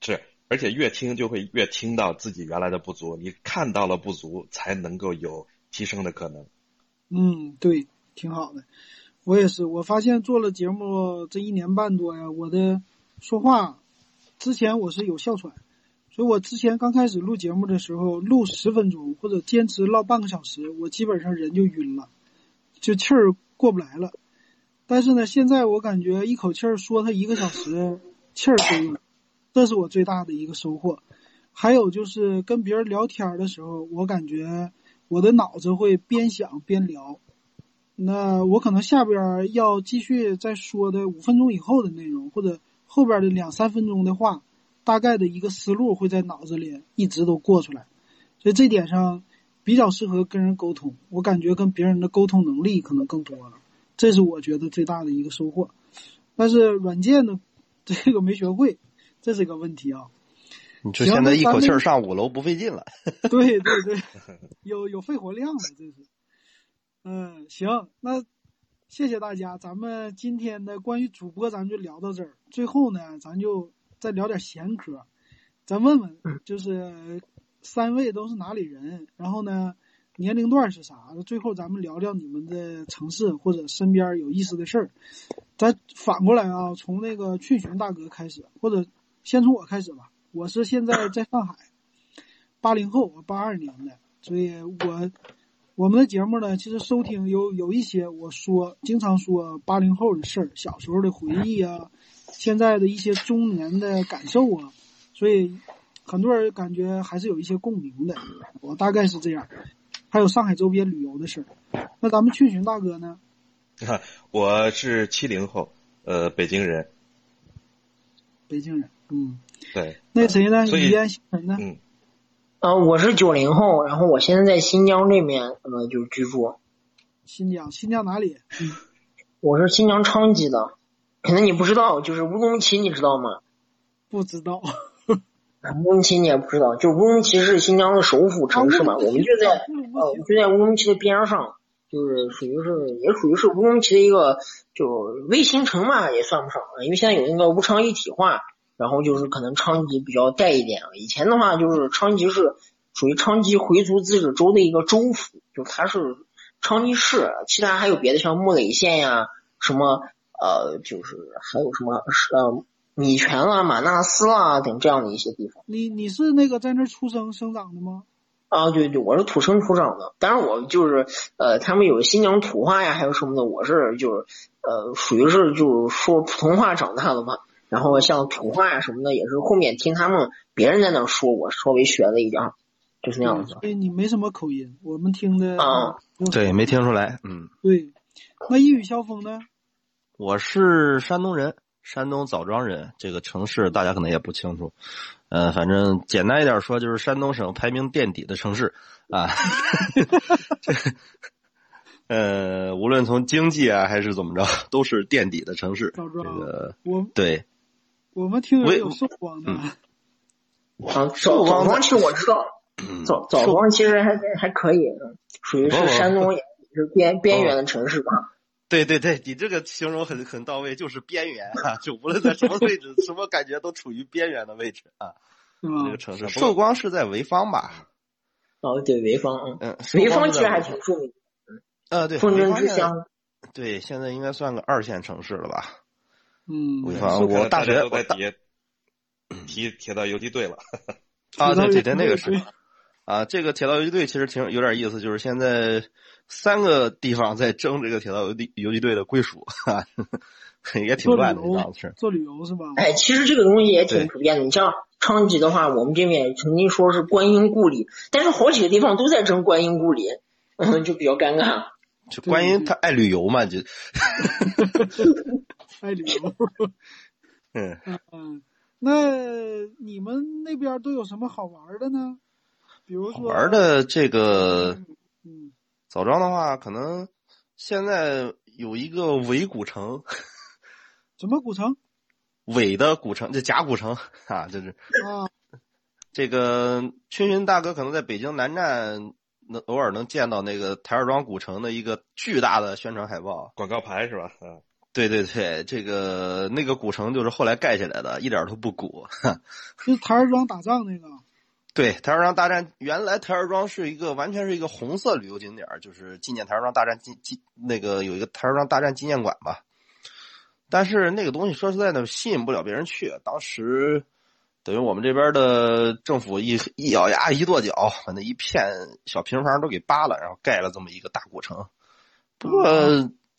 是，而且越听就会越听到自己原来的不足，你看到了不足，才能够有。提升的可能，嗯，对，挺好的。我也是，我发现做了节目这一年半多呀，我的说话之前我是有哮喘，所以我之前刚开始录节目的时候，录十分钟或者坚持唠半个小时，我基本上人就晕了，就气儿过不来了。但是呢，现在我感觉一口气儿说他一个小时，气儿够了，这是我最大的一个收获。还有就是跟别人聊天的时候，我感觉我的脑子会边想边聊。那我可能下边要继续再说的五分钟以后的内容，或者后边的两三分钟的话，大概的一个思路会在脑子里一直都过出来。所以这点上比较适合跟人沟通，我感觉跟别人的沟通能力可能更多了。这是我觉得最大的一个收获，但是软件呢，这个没学会，这是个问题啊。你这现在一口气儿上五楼不费劲了。对 对对，有有肺活量了，这是。嗯，行，那谢谢大家，咱们今天的关于主播咱们就聊到这儿。最后呢，咱就再聊点闲嗑，咱问问，就是三位都是哪里人？然后呢？年龄段是啥？最后咱们聊聊你们的城市或者身边有意思的事儿。咱反过来啊，从那个去寻大哥开始，或者先从我开始吧。我是现在在上海，八零后，我八二年的，所以我我们的节目呢，其实收听有有一些我说经常说八零后的事儿，小时候的回忆啊，现在的一些中年的感受啊，所以很多人感觉还是有一些共鸣的。我大概是这样。还有上海周边旅游的事儿，那咱们去寻大哥呢？我是七零后，呃，北京人。北京人，嗯，对。那谁呢？于烟星辰呢？嗯，呃，我是九零后，然后我现在在新疆这边，呃，就居住。新疆，新疆哪里？我是新疆昌吉的，可能你不知道，就是乌鲁木齐，你知道吗？不知道。乌鲁木齐你也不知道，就乌鲁木齐是新疆的首府城市嘛，我们就在呃就在乌鲁木齐的边上，就是属于是也属于是乌鲁木齐的一个就卫星城嘛，也算不上啊，因为现在有那个乌昌一体化，然后就是可能昌吉比较带一点啊。以前的话就是昌吉是属于昌吉回族自治州的一个州府，就它是昌吉市，其他还有别的像木垒县呀，什么呃就是还有什么是呃。米泉啦、马纳斯啦等这样的一些地方。你你是那个在那儿出生生长的吗？啊，对对，我是土生土长的。当然，我就是呃，他们有新疆土话呀，还有什么的，我是就是呃，属于是就是说普通话长大的嘛。然后像土话呀什么的，也是后面听他们别人在那说，我稍微学了一点，就是那样子。对你没什么口音，我们听的啊，对，没听出来，嗯。对，那一语萧风呢？我是山东人。山东枣庄人，这个城市大家可能也不清楚，呃，反正简单一点说，就是山东省排名垫底的城市啊。呃，无论从经济啊还是怎么着，都是垫底的城市。枣庄，这个我对，我们听友有寿光的。啊，枣枣庄其实我知道，枣枣庄其实还还可以，属于是山东是边边缘的城市吧。对对对，你这个形容很很到位，就是边缘啊，就无论在什么位置，什么感觉都处于边缘的位置啊。这个城市，寿光是在潍坊吧？哦，对，潍坊，嗯，潍坊其实还挺著名。呃，对，风筝之乡。对，现在应该算个二线城市了吧？嗯，潍坊，我大学都在底下提铁道游击队了。啊，对对对，那个是。啊，这个铁道游击队其实挺有点意思，就是现在。三个地方在争这个铁道游击游击队的归属，哈，也挺乱的，当时做旅游是吧？哎，其实这个东西也挺普遍的。你像昌吉的话，我们这边曾经说是观音故里，但是好几个地方都在争观音故里，嗯，就比较尴尬。就观音他爱旅游嘛，就 爱旅游。嗯嗯，那你们那边都有什么好玩的呢？比如说玩的这个，嗯。枣庄的话，可能现在有一个伪古城，什么古城？伪的古城，就假古城啊，就是啊。这个群云大哥可能在北京南站能偶尔能见到那个台儿庄古城的一个巨大的宣传海报、广告牌是吧？嗯，对对对，这个那个古城就是后来盖起来的，一点都不古。是台儿庄打仗那个。对，台儿庄大战原来台儿庄是一个完全是一个红色旅游景点，就是纪念台儿庄大战纪纪那个有一个台儿庄大战纪念馆吧。但是那个东西说实在的吸引不了别人去。当时等于我们这边的政府一一咬牙一跺脚，把那一片小平房都给扒了，然后盖了这么一个大古城。不过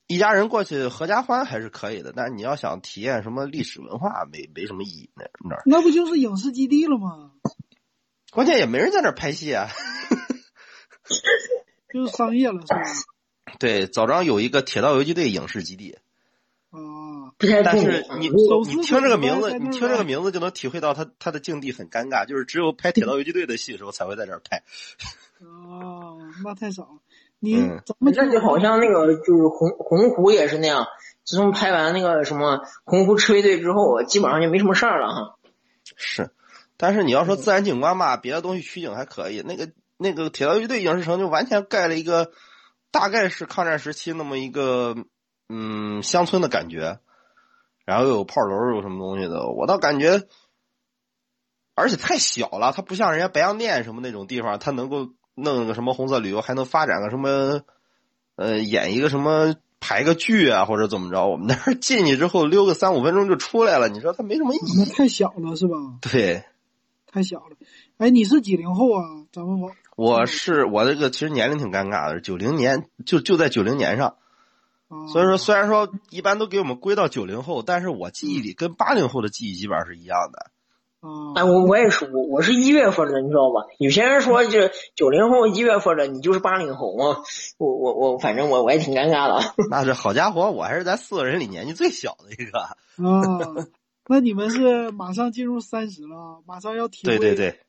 一家人过去合家欢还是可以的，但是你要想体验什么历史文化，没没什么意义那那儿。那不就是影视基地了吗？关键也没人在那儿拍戏啊。就是商业了，是吧？对，枣庄有一个铁道游击队影视基地，哦，不太但是你你听这个名字，你听这个名字就能体会到他他的境地很尴尬，就是只有拍铁道游击队的戏的时候才会在这儿拍。哦，那太少了。你嗯咱们那就好像那个就是洪洪湖也是那样，自从拍完那个什么洪湖赤卫队之后，基本上就没什么事儿了哈。是，但是你要说自然景观吧，别的东西取景还可以。那个那个铁道游击队影视城就完全盖了一个，大概是抗战时期那么一个嗯乡村的感觉，然后又有炮楼有什么东西的，我倒感觉，而且太小了，它不像人家白洋淀什么那种地方，它能够弄个什么红色旅游，还能发展个什么，呃，演一个什么。排个剧啊，或者怎么着？我们那儿进去之后溜个三五分钟就出来了，你说它没什么意义。太小了，是吧？对，太小了。哎，你是几零后啊？咱们我我是我这个其实年龄挺尴尬的，九零年就就在九零年上，啊，所以说虽然说一般都给我们归到九零后，但是我记忆里跟八零后的记忆基本上是一样的。啊，哎，我我也是，我我是一月份的，你知道吧？有些人说这九零后一月份的，你就是八零后，啊我我我，反正我我也挺尴尬的。那是好家伙，我还是咱四个人里年纪最小的一个。啊，那你们是马上进入三十了，马上要体对对对，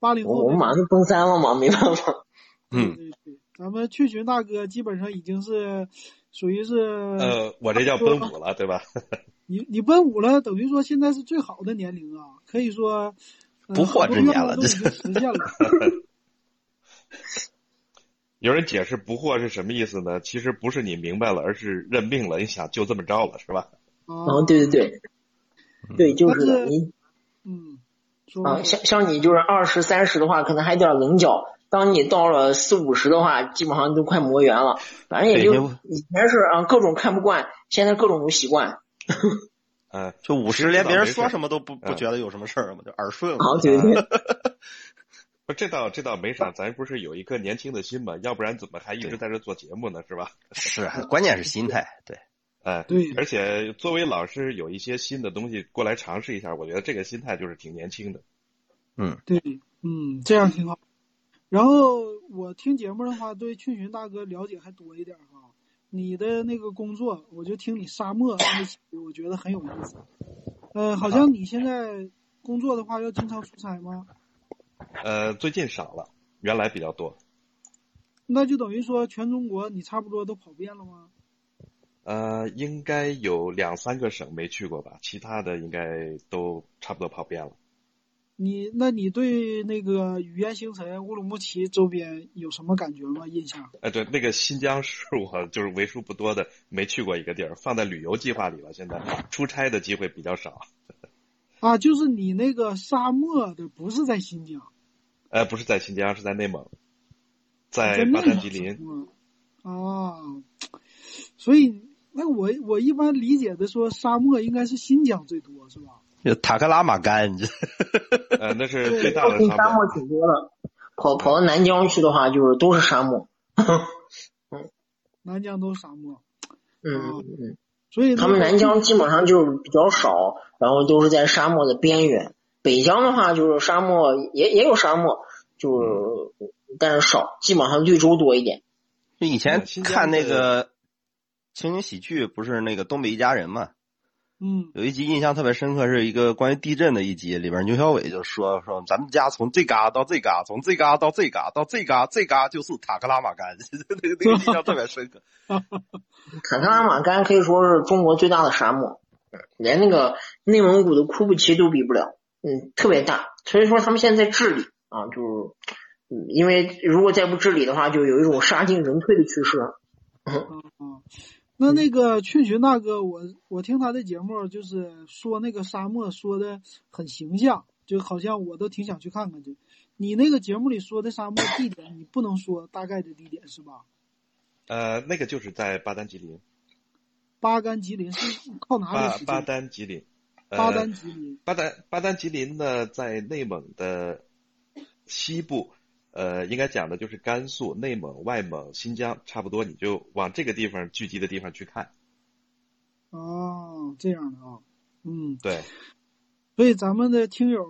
八零后我我们马上奔三了嘛，没办法。嗯，对对，咱们去群大哥基本上已经是属于是呃，我这叫奔五了，对吧？你你奔五了，等于说现在是最好的年龄啊，可以说、呃不惑之年了好多愿望都已经实现了。有人解释“不惑”是什么意思呢？其实不是你明白了，而是认命了。你想就这么着了，是吧？啊，嗯，对对对，对，就是的。你嗯，啊，像像你就是二十三十的话，可能还有点棱角。当你到了四五十的话，基本上都快磨圆了。反正也就以前是啊，各种看不惯，现在各种都习惯。嗯，就五十连别人说什么？都不不嗯觉得有什么事儿嘛，就耳顺了。啊，对对对，不，这倒这倒没啥，咱不是有一颗年轻的心嘛？要不然怎么还一直在这做节目呢？是吧？是，关键是心态。对，哎，对而且作为老师，有一些新的东西过来尝试一下，我觉得这个心态就是挺年轻的。嗯，对，嗯，这样挺好。然后我听节目的话，对俊群大哥了解还多一点哈。你的那个工作，我就听你沙漠那期，我觉得很有意思。呃，好像你现在工作的话要经常出差吗？呃，最近少了，原来比较多。那就等于说全中国你差不多都跑遍了吗？呃，应该有两三个省没去过吧，其他的应该都差不多跑遍了。你那你对那个语言星辰、乌鲁木齐周边有什么感觉吗？印象？哎，对，那个新疆是我 就是为数不多的没去过一个地儿，放在旅游计划里了。现在出差的机会比较少。啊，就是你那个沙漠的，不是在新疆，呃，不是在新疆，是在内蒙，在巴丹吉林。哦啊，所以那我我一般理解的说沙漠应该是新疆最多是吧？就塔克拉玛干，你这呃，那是最大靠的沙漠。沙漠挺多的。跑跑到南疆去的话，就是都是沙漠。嗯南疆都是沙漠，嗯嗯，所以他们南疆基本上就是比较少，然后都是在沙漠的边缘。北疆的话就是沙漠也也有沙漠，就是但是少，基本上绿洲多一点。就以前看那个情景喜剧，不是那个《东北一家人》嘛？嗯有一集印象特别深刻，是一个关于地震的一集，里边牛小伟就说说咱们家从这嘎到这嘎，从这嘎到这嘎到这嘎，这嘎就是塔克拉玛干，那个那个印象特别深刻。塔克拉玛干可以说是中国最大的沙漠，连那个内蒙古的库布齐都比不了，嗯，特别大。所以说他们现在在治理啊，就是，嗯，因为如果再不治理的话，就有一种杀进人退的趋势。啊 啊，那那个雀群大哥，我我听他的节目，就是说那个沙漠说的很形象，就好像我都挺想去看看去。你那个节目里说的沙漠地点，你不能说大概的地点是吧？呃，那个就是在巴丹吉林，巴丹吉林是靠哪里巴？巴丹吉林，巴丹吉林，巴丹巴丹吉林呢，在内蒙的西部，呃，应该讲的就是甘肃、内蒙、外蒙、新疆，差不多你就往这个地方聚集的地方去看。哦，这样的啊，嗯，对，所以咱们的听友，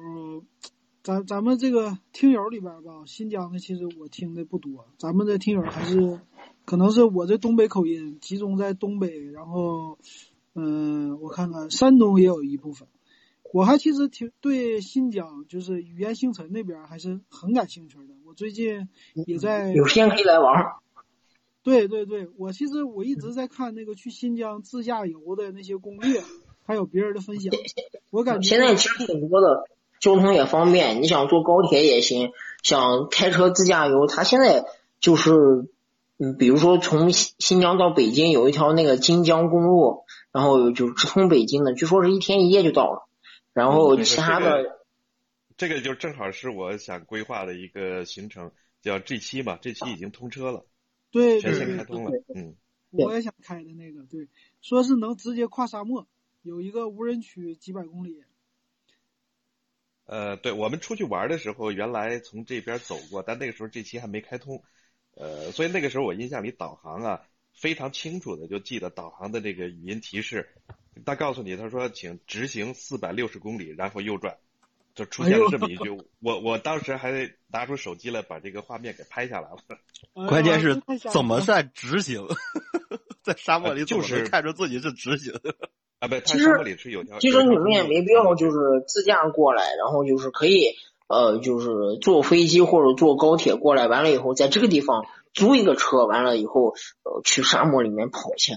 咱咱们这个听友里边吧，新疆的其实我听的不多，咱们的听友还是可能是我这东北口音集中在东北，然后，嗯，我看看山东也有一部分，我还其实挺对新疆就是语言星辰那边还是很感兴趣的，我最近也在有时间可以来玩。对对对，我其实我一直在看那个去新疆自驾游的那些攻略，还有别人的分享。我感觉现在其实挺多的，交通也方便，你想坐高铁也行，想开车自驾游，他现在就是，嗯，比如说从新新疆到北京有一条那个京江公路，然后就直通北京的，据说是一天一夜就到了。然后其他的，这个就正好是我想规划的一个行程，叫 G 七嘛，G 七已经通车了。对，全线开通了，嗯，我也想开的那个，对，说是能直接跨沙漠，有一个无人区几百公里。呃，对我们出去玩的时候，原来从这边走过，但那个时候 G 七还没开通，呃，所以那个时候我印象里导航啊非常清楚的就记得导航的这个语音提示，他告诉你，他说请直行四百六十公里，然后右转，就出现了这么 一句，我我当时还拿出手机来把这个画面给拍下来了。关键是怎么了算直行？在沙漠里就是看着自己是直行？啊，不，它其实沙漠里是有条。其实你们也没必要就就是自驾过来，然后就是可以呃就是坐飞机或者坐高铁过来，完了以后在这个地方租一个车，完了以后呃去沙漠里面跑去，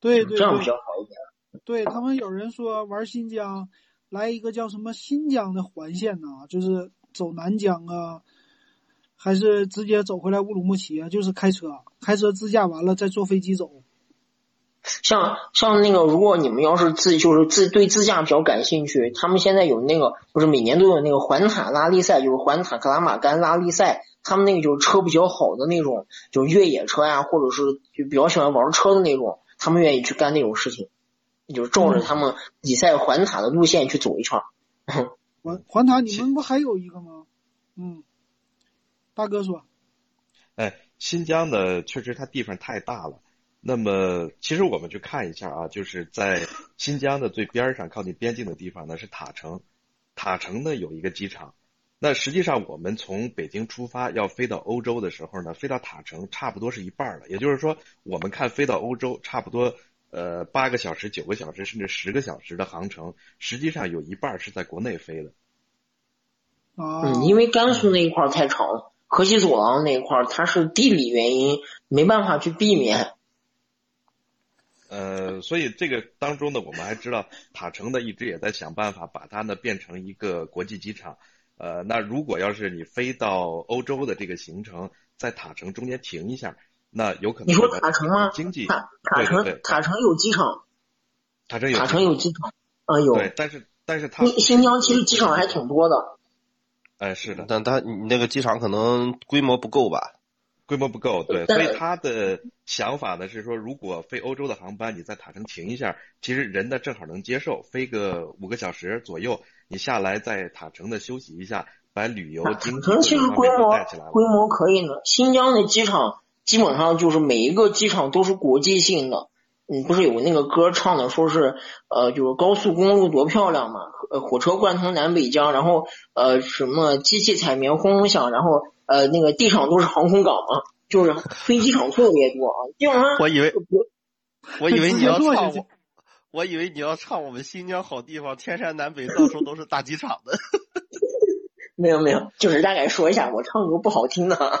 对对对这样比较好一点。对他们有人说玩新疆，来一个叫什么新疆的环线呐、就是走南疆啊，还是直接走回来乌鲁木齐啊？就是开车，开车自驾完了再坐飞机走。像像那个，如果你们要是自就是自对自驾比较感兴趣，他们现在有那个不是每年都有那个环塔拉力赛，就是环塔克拉玛干拉力赛，他们那个就是车比较好的那种，就越野车呀、或者是就比较喜欢玩车的那种，他们愿意去干那种事情，就是照着他们比赛环塔的路线去走一圈儿。环环塔，你们不还有一个吗？嗯，大哥说，哎，新疆的确实它地方太大了。那么，其实我们去看一下啊，就是在新疆的最边上，靠近边境的地方呢是塔城。塔城呢有一个机场。那实际上我们从北京出发要飞到欧洲的时候呢，飞到塔城差不多是一半了。也就是说，我们看飞到欧洲差不多呃八个小时、九个小时甚至十个小时的航程，实际上有一半是在国内飞的。哦，嗯，因为甘肃那一块太长了，河西走廊那一块它是地理原因没办法去避免。呃，所以这个当中呢，我们还知道塔城呢一直也在想办法把它呢变成一个国际机场。呃，那如果要是你飞到欧洲的这个行程，在塔城中间停一下，那有可能你说塔城吗经济塔塔对对城塔城有机场，塔城有塔城有机场，啊有。对，但是但是它新新疆其实机场还挺多的，哎是的，但它你那个机场可能规模不够吧？规模不够，对，所以他的想法呢是说，如果飞欧洲的航班，你在塔城停一下，其实人呢正好能接受，飞个五个小时左右，你下来在塔城的休息一下，把旅游塔经济城其实规模。规模可以呢。新疆的机场基本上就是每一个机场都是国际性的。嗯，不是有那个歌唱的，说是呃，就是高速公路多漂亮嘛，呃，火车贯通南北疆，然后呃，什么机器采棉轰隆响，然后呃，那个地上都是航空港嘛，就是飞机场特别多啊，基本上我以为我以为你要唱我，我以为你要唱我们新疆好地方，天山南北到处都是大机场的。没有没有，就是大概说一下，我唱歌不好听的。哎，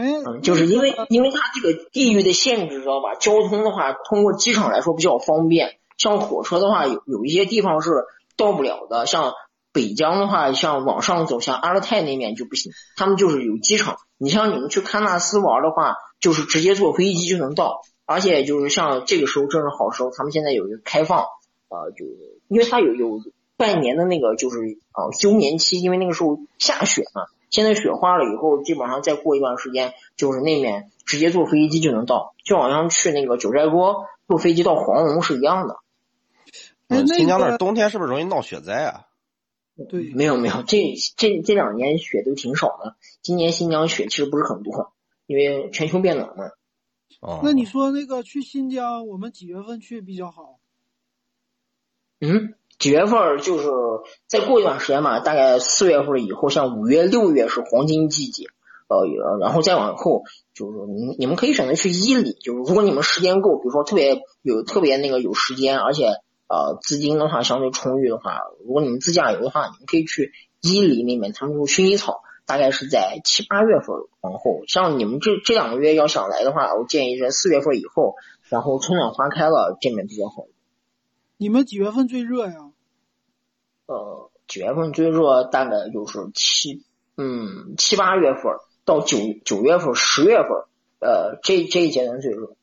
嗯，就是因为因为它这个地域的限制，知道吧？交通的话，通过机场来说比较方便。像火车的话，有有一些地方是到不了的。像北疆的话，像往上走，像阿勒泰那面就不行，他们就是有机场。你像你们去喀纳斯玩的话，就是直接坐飞机就能到。而且就是像这个时候正是好时候，他们现在有一个开放，呃，就因为它有有半年的那个就是呃休眠期，因为那个时候下雪嘛。现在雪化了以后，基本上再过一段时间，就是那面直接坐飞机就能到，就好像去那个九寨沟坐飞机到黄龙是一样的。哎，新疆那儿冬天是不是容易闹雪灾啊？对，没有没有，这这这两年雪都挺少的。今年新疆雪其实不是很多，因为全球变暖嘛。哦，那你说那个去新疆，我们几月份去比较好？嗯，几月份就是再过一段时间嘛，大概四月份以后，像五月、六月是黄金季节，呃，然后再往后就是你你们可以选择去伊犁，就是如果你们时间够，比如说特别有特别那个有时间，而且呃资金的话相对充裕的话，如果你们自驾游的话，你们可以去伊犁那边，他们说薰衣草大概是在七八月份往后，像你们这这两个月要想来的话，我建议在四月份以后，然后春暖花开了，这边比较好。你们几月份最热呀？呃，九月份最热大概就是七，嗯，七八月份到九九月份、十月份，呃，这这一阶段最热。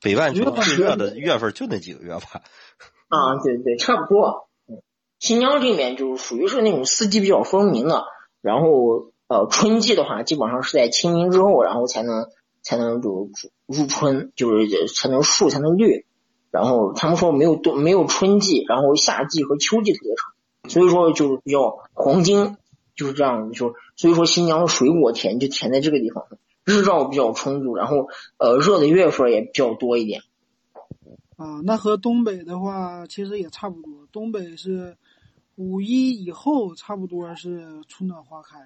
北半球最热的月份就那几个月吧。啊，对对，差不多。嗯，新疆这边就是属于是那种四季比较分明的，然后呃，春季的话基本上是在清明之后，然后才能才能就入春，就是才能树才能绿。然后他们说没有冬没有春季，然后夏季和秋季特别长，所以说就是比较黄金，就是这样，就所以说新疆的水果甜就甜在这个地方，日照比较充足，然后呃热的月份也比较多一点。啊，那和东北的话其实也差不多。东北是五一以后，差不多是春暖花开。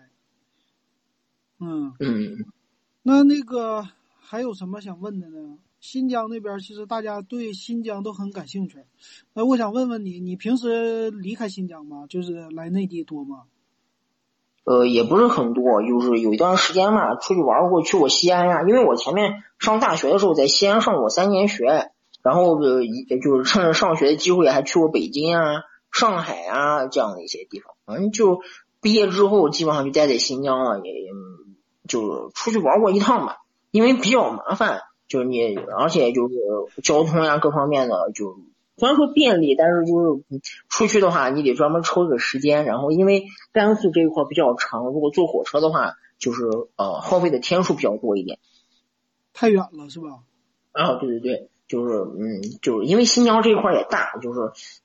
嗯，嗯，那那个还有什么想问的呢？新疆那边其实大家对新疆都很感兴趣。那我想问问你，你平时离开新疆吗？就是来内地多吗？呃，也不是很多，就是有一段时间嘛，出去玩过，去过西安呀。因为我前面上大学的时候在西安上过三年学，然后呃，就是趁着上学的机会还去过北京啊、上海啊这样的一些地方。反正就毕业之后基本上就待在新疆了，也就出去玩过一趟吧。因为比较麻烦，就是你，而且就是交通呀各方面的就。虽然说便利，但是就是出去的话，你得专门抽个时间。然后因为甘肃这一块比较长，如果坐火车的话，就是呃耗费的天数比较多一点。太远了是吧？啊，对对对，就是嗯，就是因为新疆这一块也大，就是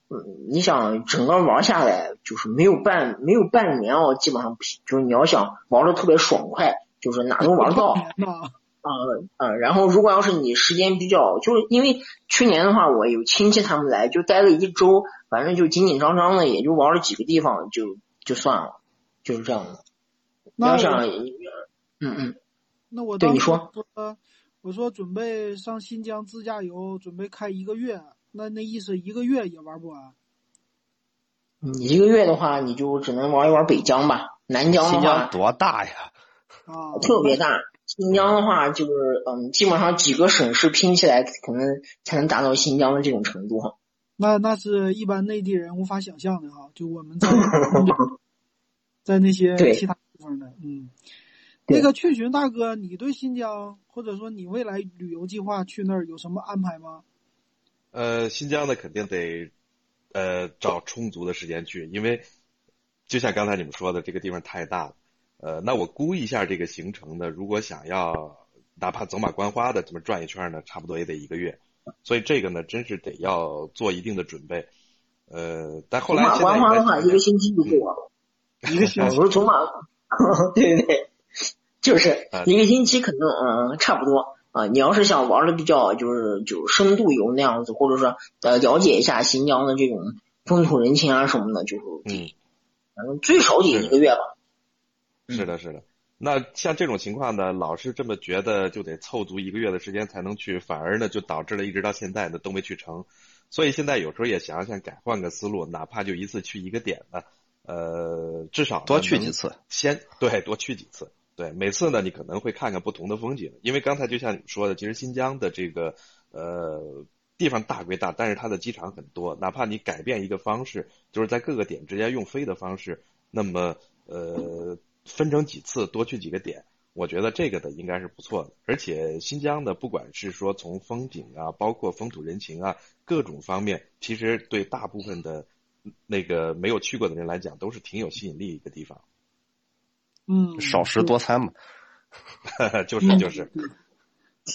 嗯，你想整个玩下来，就是没有半没有半年哦，基本上不行。就是你要想玩的特别爽快，就是哪都玩到。啊啊，然后如果要是你时间比较，就是因为去年的话，我有亲戚他们来，就待了一周，反正就紧紧张张的，也就玩了几个地方，就就算了，就是这样的。要想，嗯嗯，那我对你说，我说准备上新疆自驾游，准备开一个月，那那意思一个月也玩不完。你一个月的话，你就只能玩一玩北疆吧，南疆的话，新疆多大呀？啊，特别大。新疆的话，就是嗯，基本上几个省市拼起来，可能才能达到新疆的这种程度哈。那那是一般内地人无法想象的哈，就我们在 在那些其他地方的，嗯。那个雀群大哥，你对新疆或者说你未来旅游计划去那儿有什么安排吗？呃，新疆的，肯定得呃找充足的时间去，因为就像刚才你们说的，这个地方太大了。呃，那我估一下这个行程呢，如果想要哪怕走马观花的这么转一圈呢，差不多也得一个月，所以这个呢，真是得要做一定的准备。呃，但后来走马观花的话，一个星期就够了。一个星期，我说走马，对 对对，就是一个星期，可能嗯差不多啊。你要是想玩的比较就是就深度游那样子，或者说呃了解一下新疆的这种风土人情啊什么的，就是嗯，反正最少得一个月吧。是的，是的。那像这种情况呢，老是这么觉得，就得凑足一个月的时间才能去，反而呢就导致了一直到现在呢都没去成。所以现在有时候也想想改换个思路，哪怕就一次去一个点呢，呃，至少多去几次，先对多去几次。对，每次呢你可能会看看不同的风景，因为刚才就像你说的，其实新疆的这个呃地方大归大，但是它的机场很多，哪怕你改变一个方式，就是在各个点之间用飞的方式，那么呃。分成几次，多去几个点，我觉得这个的应该是不错的。而且新疆的，不管是说从风景啊，包括风土人情啊，各种方面，其实对大部分的那个没有去过的人来讲，都是挺有吸引力一个地方。嗯，少食多餐嘛，就 是就是。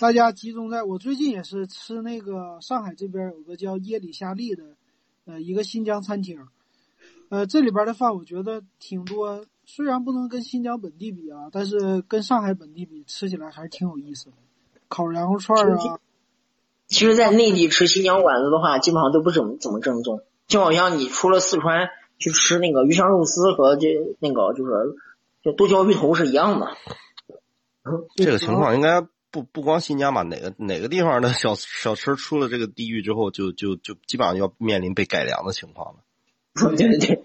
大家集中在我最近也是吃那个上海这边有个叫耶里夏利的呃，一个新疆餐厅。呃，这里边的饭我觉得挺多，虽然不能跟新疆本地比啊，但是跟上海本地比，吃起来还是挺有意思的。烤羊肉串啊，其实，在内地吃新疆馆子的话，基本上都不怎么怎么正宗，就好像你出了四川去吃那个鱼香肉丝和这那个就是就剁椒鱼头是一样的。这个情况应该不不光新疆吧，哪个哪个地方的小小吃出了这个地域之后，就就就基本上要面临被改良的情况了。对对对对，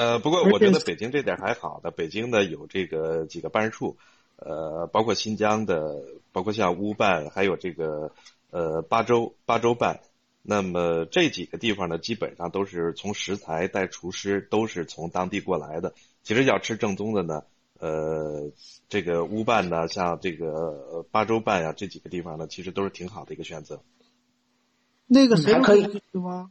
呃，不过我觉得北京这点还好的，北京呢有这个几个办事处，呃，包括新疆的，包括像乌办，还有这个呃巴州巴州办。那么这几个地方呢，基本上都是从食材带厨师都是从当地过来的。其实要吃正宗的呢，呃，这个乌办呢，像这个巴州办呀，这几个地方呢，其实都是挺好的一个选择。那个谁可以去吗？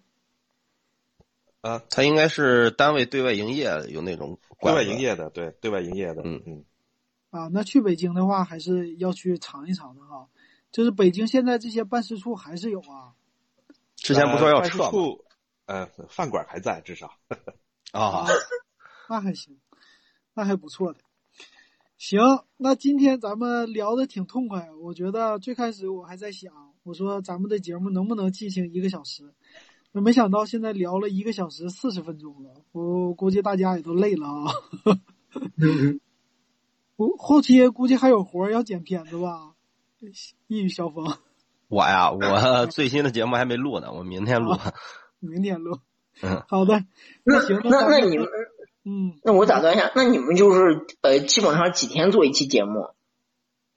啊，他应该是单位对外营业有那种对外营业的，对，对外营业的，嗯嗯。啊，那去北京的话，还是要去尝一尝的哈。就是北京现在这些办事处还是有啊。之前不说要呃办事撤吗？处，呃，饭馆还在，至少。啊，那还行，那还不错的。行，那今天咱们聊的挺痛快。我觉得最开始我还在想，我说咱们的节目能不能进行一个小时，那没想到现在聊了一个小时四十分钟了。我估计大家也都累了啊。我后期估计还有活儿要剪片子吧？一语消风，我呀，我 最新的节目还没录呢，我明天录。明天录。嗯，好的，那行，那那你们嗯，那我打断一下，那你们就是呃，基本上几天做一期节目？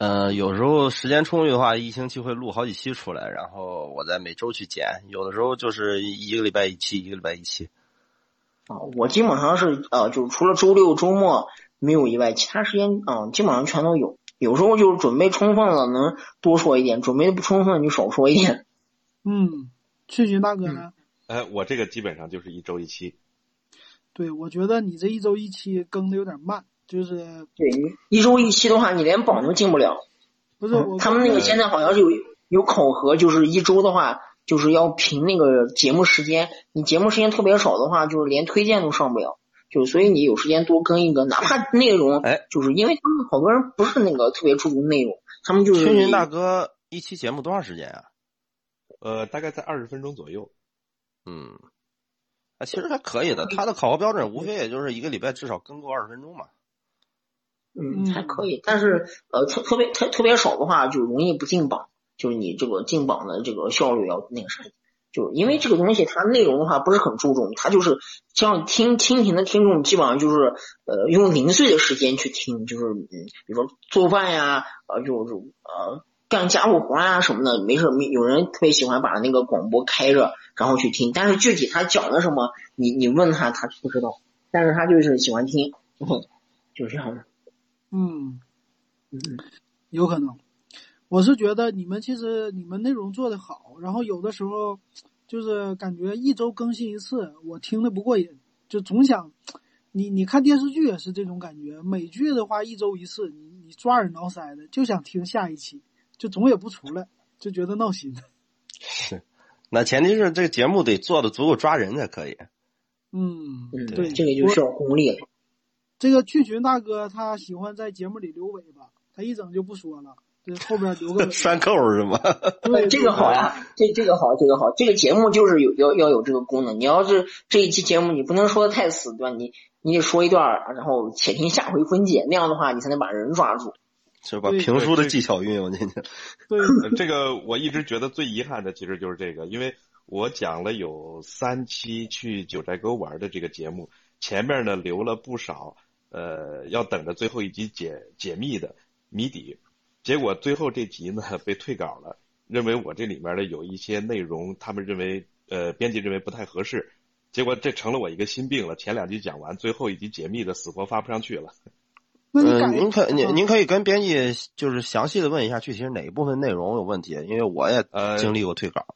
呃，有时候时间充裕的话，一星期会录好几期出来，然后我再每周去剪。有的时候就是一个礼拜一期，一个礼拜一期。啊，我基本上是呃，就是除了周六周末没有以外，其他时间啊、基本上全都有。有时候就是准备充分了，能多说一点；准备不充分就少说一点。嗯，翠群大哥呢？呃，我这个基本上就是一周一期。对，我觉得你这一周一期更的有点慢，就是对，你一周一期的话，你连榜都进不了。不是我他们那个现在好像是有有考核，就是一周的话，就是要评那个节目时间。你节目时间特别少的话，就是连推荐都上不了。就所以你有时间多更一个，哪怕内容，哎，就是因为他们好多人不是那个特别注重内容，他们就是青云大哥一期节目多长时间啊？呃，大概在二十分钟左右。嗯，啊，其实还可以的。他的考核标准无非也就是一个礼拜至少更够二十分钟嘛。嗯，嗯。还可以，但是呃，特特别特特别少的话，就容易不进榜，就是你这个进榜的这个效率要那个啥，就是因为这个东西它内容的话不是很注重，它就是像听蜻蜓的听众基本上就是呃用零碎的时间去听，就是嗯，比如说做饭呀，呃，就是呃干家务活啊什么的，没事没有人特别喜欢把那个广播开着然后去听，但是具体他讲的什么，你你问他他不知道，但是他就是喜欢听，就是这样的。嗯，嗯有可能。我是觉得你们其实你们内容做得好，然后有的时候就是感觉一周更新一次，我听的不过瘾，就总想你你看电视剧也是这种感觉，美剧的话一周一次，你你抓耳挠腮的，就想听下一期，就总也不出来，就觉得闹心。是，那前提是这个节目得做的足够抓人才可以。嗯，嗯，对，这个就需要功力了。这个俊群大哥他喜欢在节目里留尾巴，他一整就不说了，这后边留个尾 拴扣是吗？对，这个好呀，这这个好，这个好，这个节目就是有要要有这个功能。你要是这一期节目你不能说的太死，对吧？你你得说一段儿，然后且听下回分解，那样的话你才能把人抓住。是把评书的技巧运用进去。对，呃这个我一直觉得最遗憾的其实就是这个，因为我讲了有三期去九寨沟玩的这个节目，前面呢留了不少呃要等着最后一集解解密的谜底，结果最后这集呢被退稿了，认为我这里面的有一些内容他们认为呃编辑认为不太合适，结果这成了我一个心病了。前两集讲完，最后一集解密的死活发不上去了。嗯，您可啊您您可以跟编辑就是详细的问一下具体是哪一部分内容有问题，因为我也呃经历过退稿。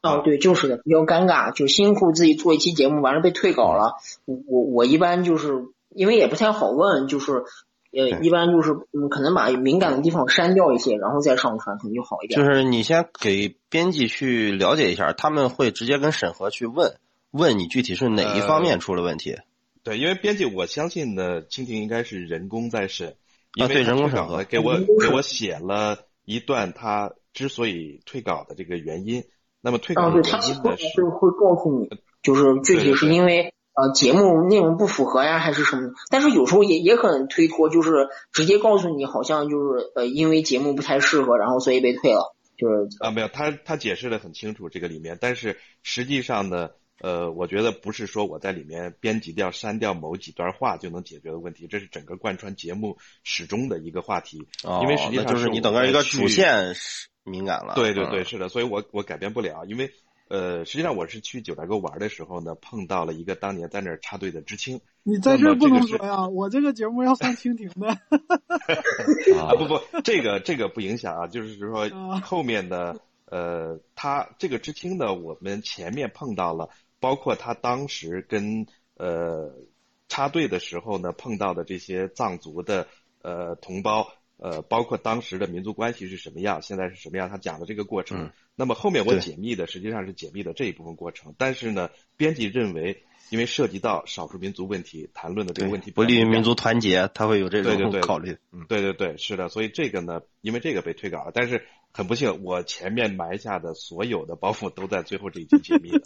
哦，对，就是的，比较尴尬，就辛苦自己做一期节目，完了被退稿了。我我我一般就是因为也不太好问，就是呃，一般就是嗯，可能把敏感的地方删掉一些，然后再上传，可能就好一点。就是你先给编辑去了解一下，他们会直接跟审核去问，问你具体是哪一方面出了问题。对，因为编辑，我相信呢，蜻蜓应该是人工在审，因啊对为他人工审核给我给我写了一段他之所以退稿的这个原因。那么退啊，稿的对，他其实原因呢是是会告诉你，就是具体是因为呃节目内容不符合呀，还是什么的。但是有时候也也可能推脱，就是直接告诉你，好像就是呃因为节目不太适合，然后所以被退了。就是啊，没有，他他解释的很清楚这个里面，但是实际上呢，呃，我觉得不是说我在里面编辑掉、删掉某几段话就能解决的问题，这是整个贯穿节目始终的一个话题。哦，因为实际上那就是你整个一个去主线是敏感了。对对对，嗯是的，所以我我改变不了，因为呃，实际上我是去九寨沟玩的时候呢，碰到了一个当年在那儿插队的知青你在这儿不能说呀，我这个节目要上蜻蜓的。啊，不不，这个这个不影响啊，就是说啊后面的呃，他这个知青呢，我们前面碰到了，包括他当时跟呃插队的时候呢碰到的这些藏族的呃同胞，呃，包括当时的民族关系是什么样，现在是什么样，他讲的这个过程。嗯那么后面我解密的实际上是解密的这一部分过程，但是呢，编辑认为，因为涉及到少数民族问题，谈论的这个问题不利于民族团结，他会有这对对对种考虑。嗯，对对对，是的，所以这个呢，因为这个被退稿了，但是很不幸，我前面埋下的所有的包袱都在最后这一集解密了。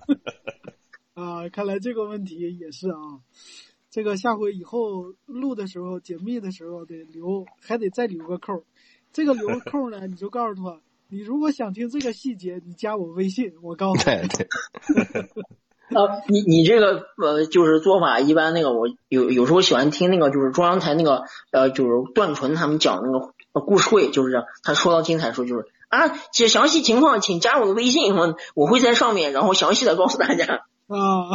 啊，看来这个问题也是啊。这个下回以后录的时候、解密的时候得留，还得再留个扣儿。这个留个扣儿呢，你就告诉他，你如果想听这个细节，你加我微信，我告诉你。对对，呃，你你这个呃，就是做法一般那个，我有有时候喜欢听那个，就是中央台那个呃，就是段纯他们讲那个呃故事会，就是这样。他说到精彩处就是啊，这详细情况请加我的微信，我我会在上面，然后详细的告诉大家。啊，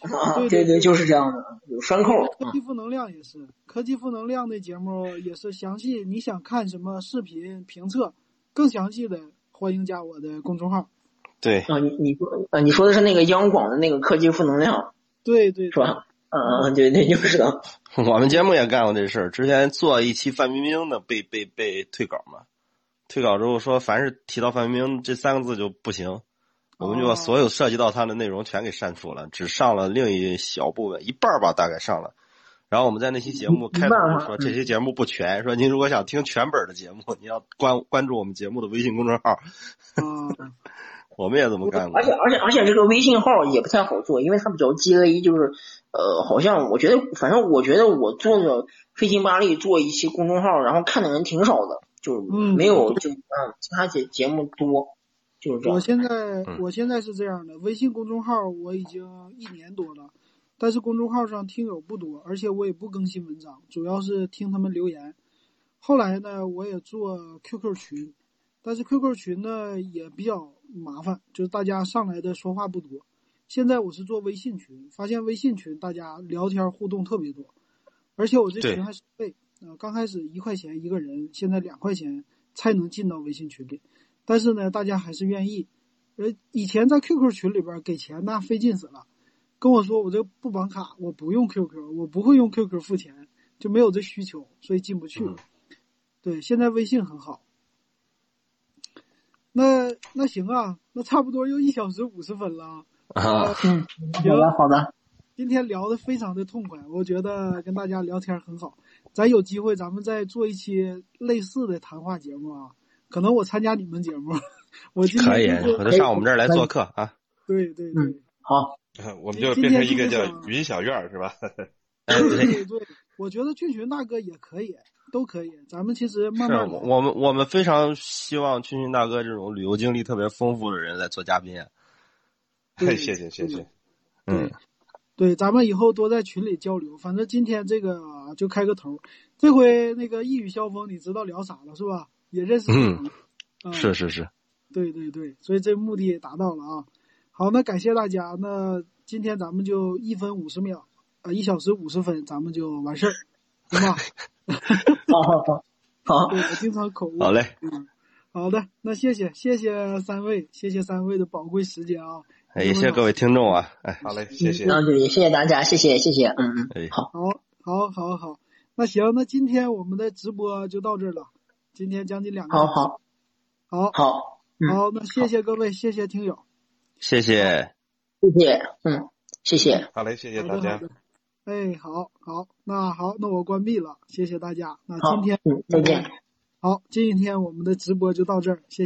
啊，对对对对，就是这样的，有栓扣。科技负能量也是，科技负能量的节目也是详细，你想看什么视频评测，更详细的，欢迎加我的公众号。对，啊，你你说啊，你说的是那个央广的那个科技负能量对对是吧？嗯嗯，对对，就是的。我们节目也干过这事儿。之前做一期范冰冰的，被被被退稿嘛，退稿之后说，凡是提到范冰冰这三个字就不行，我们就把所有涉及到它的内容全给删除了，只上了另一小部分，一半儿吧，大概上了。然后我们在那期节目开头就说，这期节目不全，说您如果想听全本的节目，你要关关注我们节目的微信公众号。嗯，我们也这么干过而。且而且而且这个微信号也不太好做，因为它比较鸡肋，就是呃，好像我觉得，反正我觉得我做的费劲巴力做一期公众号，然后看的人挺少的，就嗯没有就嗯其他节节目多，就是这样。我现在嗯我现在是这样的，微信公众号我已经一年多了，但是公众号上听友不多，而且我也不更新文章，主要是听他们留言。后来呢，我也做 QQ 群，但是 QQ 群呢也比较麻烦，就是大家上来的说话不多。现在我是做微信群，发现微信群大家聊天互动特别多，而且我这群还收费，呃，刚开始一块钱一个人，现在两块钱才能进到微信群里。但是呢，大家还是愿意。呃，以前在 QQ 群里边给钱那费劲死了，跟我说我这不绑卡，我不用 QQ，我不会用 QQ 付钱，就没有这需求，所以进不去。嗯对，现在微信很好。那那行啊，那差不多又一小时五十分了啊。啊，嗯，好的好的，今天聊的非常的痛快，我觉得跟大家聊天很好。咱有机会咱们再做一期类似的谈话节目啊，可能我参加你们节目，我今天可以，就是回头上我们这儿来做客啊。对对对。嗯好，我们就变成一个叫云小院儿是吧？哎，对对，对对，我觉得俊群大哥也可以，都可以。咱们其实慢慢来。我们我们非常希望俊群大哥这种旅游经历特别丰富的人来做嘉宾。谢谢谢谢。嗯，对，咱们以后多在群里交流。反正今天这个啊就开个头，这回那个一语消风，你知道聊啥了是吧？也认识嗯嗯，是是是，对对对，所以这目的也达到了啊。好，那感谢大家，那今天咱们就一分五十秒，啊、一小时五十分，咱们就完事儿，行吧？好好好好，对我经常口误。好嘞，嗯，好的，那谢谢谢谢三位，谢谢三位的宝贵时间啊。哎也谢谢各位听众啊，哎，好嘞，谢谢。那就也谢谢大家，谢谢谢谢，嗯嗯，哎好。好，好，好，好。那行，那今天我们的直播就到这儿了。今天将近两个小时。好好好好，嗯，好，那谢谢各位，谢谢听友。谢谢。谢谢，嗯，谢谢。好嘞，谢谢大家。哎，好好，那好，那我关闭了，谢谢大家。那今天，嗯，再见。好，今天我们的直播就到这儿，谢谢。